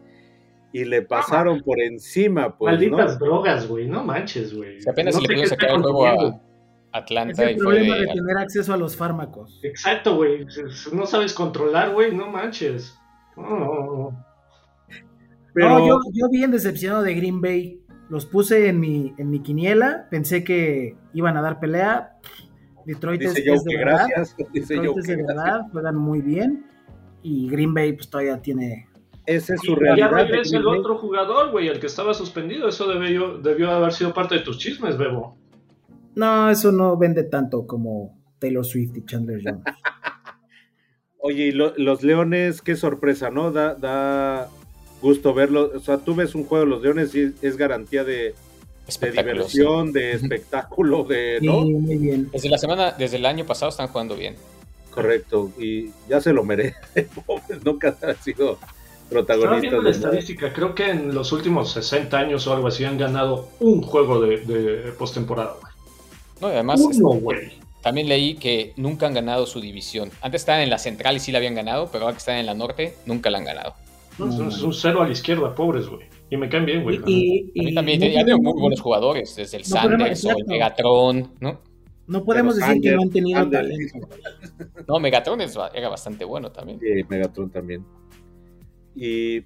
y le pasaron por encima, pues, Malditas ¿no? drogas, güey. No manches, güey. Si apenas No se le pudo sacar el juego a es Atlanta el y fue problema de de... tener acceso a los fármacos. Exacto, güey. No sabes controlar, güey. No manches. No, no, no. Pero No, yo, yo bien decepcionado de Green Bay. Los puse en mi, en mi quiniela. Pensé que iban a dar pelea. Detroit es, dice yo es de que verdad. gracias. Dice Detroit yo es que de gracias. verdad. Juegan muy bien. Y Green Bay pues todavía tiene... Esa es Y su ya realidad. de regresa el otro jugador, güey, el que estaba suspendido. Eso debió, debió haber sido parte de tus chismes, Bebo. No, eso no vende tanto como Taylor Swift y Chandler Jones. Oye, y lo- los Leones, qué sorpresa, ¿no? Da, da gusto verlo. O sea, tú ves un juego de los Leones y es, garantía de, diversión, de espectáculo, de, Sí, ¿no? muy bien. Desde la semana, desde el año pasado están jugando bien. Correcto, y ya se lo merece. Pobres, nunca ha sido Estaba protagonista viendo la estadística. Creo que en los últimos 60 años o algo así han ganado un juego de, de postemporada, güey. No, y además Uno, güey. también leí que nunca han ganado su división. Antes estaban en la central y sí la habían ganado, pero ahora que están en la norte, nunca la han ganado. No, es un- es un cero a la izquierda, pobres, güey. Y me caen bien, güey. Y, también ya tienen muy buenos jugadores, desde el Sanders o el. Megatron, ¿no? No podemos Pero decir que no han tenido talento. No, Megatron es- era bastante bueno también. Sí, Megatron también. Y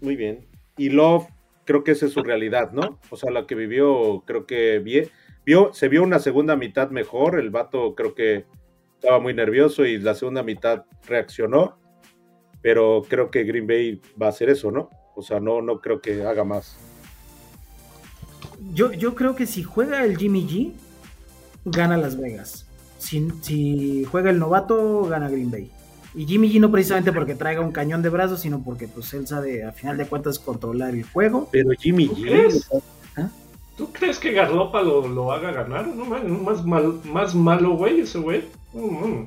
muy bien. Y Love, creo que esa es su realidad, ¿no? O sea, la que vivió, creo que vie- vio, se vio una segunda mitad mejor. El vato creo que estaba muy nervioso y la segunda mitad reaccionó. Pero creo que Green Bay va a hacer eso, ¿no? O sea, no, no creo que haga más. Yo, yo creo que si juega el Jimmy G, gana Las Vegas. Si, si juega el novato, gana Green Bay. Y Jimmy G no precisamente porque traiga un cañón de brazos, sino porque pues él sabe a final de cuentas controlar el juego. Pero Jimmy ¿Tú G, crees? sea, ¿Tú crees que Garlopa lo, lo haga ganar? No, man, más, mal, más malo, güey, ese güey. No, no.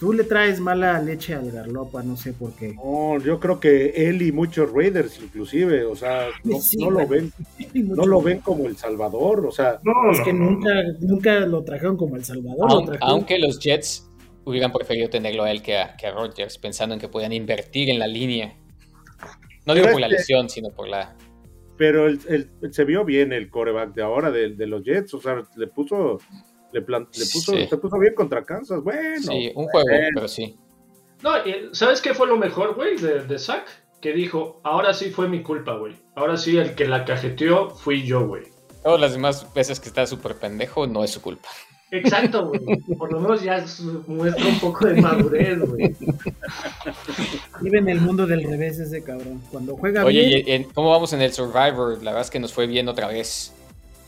Tú le traes mala leche al Garlopa, no sé por qué. no, yo creo que él y muchos Raiders inclusive, o sea, no, Sí, no lo ven, no lo ven como el Salvador, o sea, No, Es que no. nunca, nunca lo trajeron como El Salvador. lo Aun- trajeron- aunque los Jets hubieran preferido tenerlo a él que a, que a Rodgers, pensando en que podían invertir en la línea. No digo Pero por la este- lesión, sino por la... pero el- el- se vio bien el coreback de ahora de, de los Jets, o sea, le puso, le, plan- le puso, Sí. se puso bien contra Kansas, bueno, sí, un juego, bueno. pero sí. No, eh, ¿sabes qué fue lo mejor, güey, de, de Zack? Que dijo, ahora sí fue mi culpa, güey. Ahora sí, el que la cajeteó fui yo, güey. Todas las demás veces que está súper pendejo, no es su culpa. Exacto, güey. Por lo menos ya es- muestra un poco de madurez, güey. Vive en el mundo del revés ese cabrón. Cuando juega Oye, bien, ¿y en- ¿cómo vamos en el Survivor? La verdad es que nos fue bien otra vez.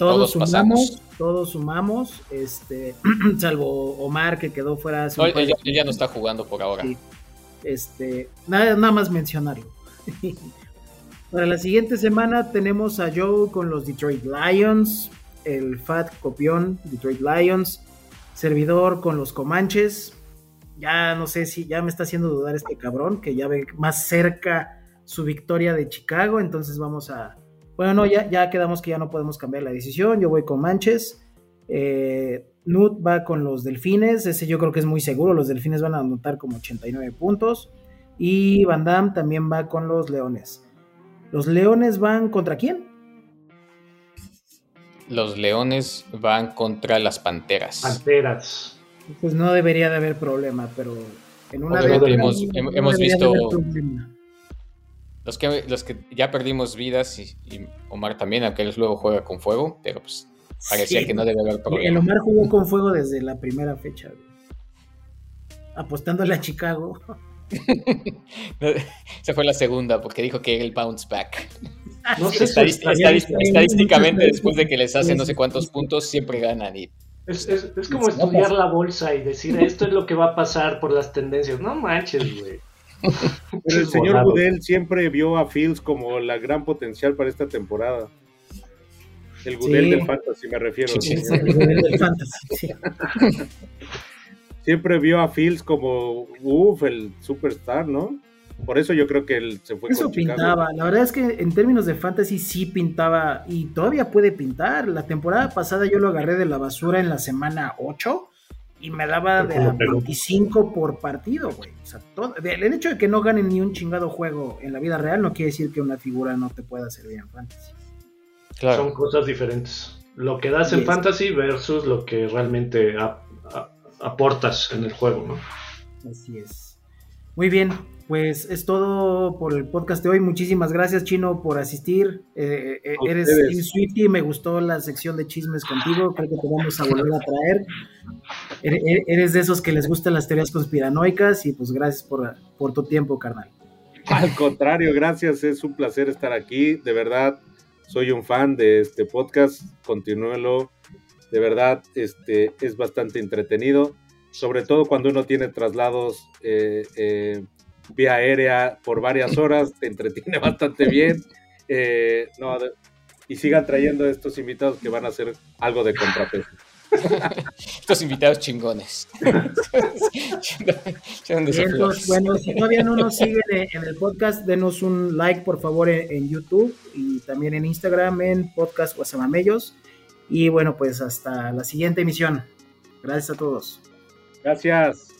Todos, sumamos, todos sumamos, este, salvo Omar que quedó fuera. No, él, ya no está jugando por ahora. Este, nada, nada más mencionarlo. Para la siguiente semana tenemos a Joe con los Detroit Lions, el Fat Copión, Detroit Lions, servidor con los Comanches. Ya no sé si ya me está haciendo dudar este cabrón, que ya ve más cerca su victoria de Chicago, entonces vamos a... Bueno, no, ya, ya quedamos que ya no podemos cambiar la decisión, yo voy con Manches. Eh, Nut va con los Delfines, ese yo creo que es muy seguro, los Delfines van a anotar como 89 puntos. Y Van Damme también va con los Leones. ¿Los Leones van contra quién? Los Leones van contra las Panteras. Panteras. Pues no debería de haber problema, pero en una vez hemos, hemos visto los que, los que ya perdimos vidas y, Omar también, aunque él luego juega con fuego, pero pues parecía que no debe haber problema. El Omar jugó con fuego desde la primera fecha, apostándole a Chicago. Esa fue la segunda, porque dijo que el bounce back. No sé, estadísticamente, después de que les hacen no sé cuántos puntos, siempre ganan. Y... Es, como estudiar la bolsa y decir esto es lo que va a pasar por las tendencias. No manches, güey. Pero el señor Gudel siempre vio a Fields como la gran potencial para esta temporada. El Gudel del Fantasy, me refiero. el Gudel del Fantasy, siempre vio a Fields como, uff, el superstar, ¿no? Por eso yo creo que él se fue eso pintaba, la verdad es que en términos de fantasy sí pintaba y todavía puede pintar. La temporada pasada yo lo agarré de la basura en la semana 8 y me daba de 25 por partido, güey. O sea, el hecho de que no ganen ni un chingado juego en la vida real no quiere decir que una figura no te pueda servir en fantasy. Son cosas diferentes. Lo que das en fantasy versus lo que realmente aportas en el juego, ¿no? Así es. Muy bien, pues es todo por el podcast de hoy. Muchísimas gracias, Chino, por asistir. Eh, eh, eres Swifty, me gustó la sección de chismes contigo. Creo que te vamos a volver a traer. Eres de esos que les gustan las teorías conspiranoicas y pues gracias por, por tu tiempo, carnal. Al contrario, gracias. Es un placer estar aquí. De verdad, soy un fan de este podcast. Continúelo de verdad este, es bastante entretenido, sobre todo cuando uno tiene traslados eh, eh, vía aérea por varias horas, te entretiene bastante bien. Eh, y sigan trayendo estos invitados que van a hacer algo de contrapeso. Estos invitados chingones. bueno, si todavía no nos siguen en el podcast, denos un like por favor en, en YouTube y también en Instagram en Podcast Guasamamellos. Y bueno, pues hasta la siguiente emisión. Gracias a todos. Gracias.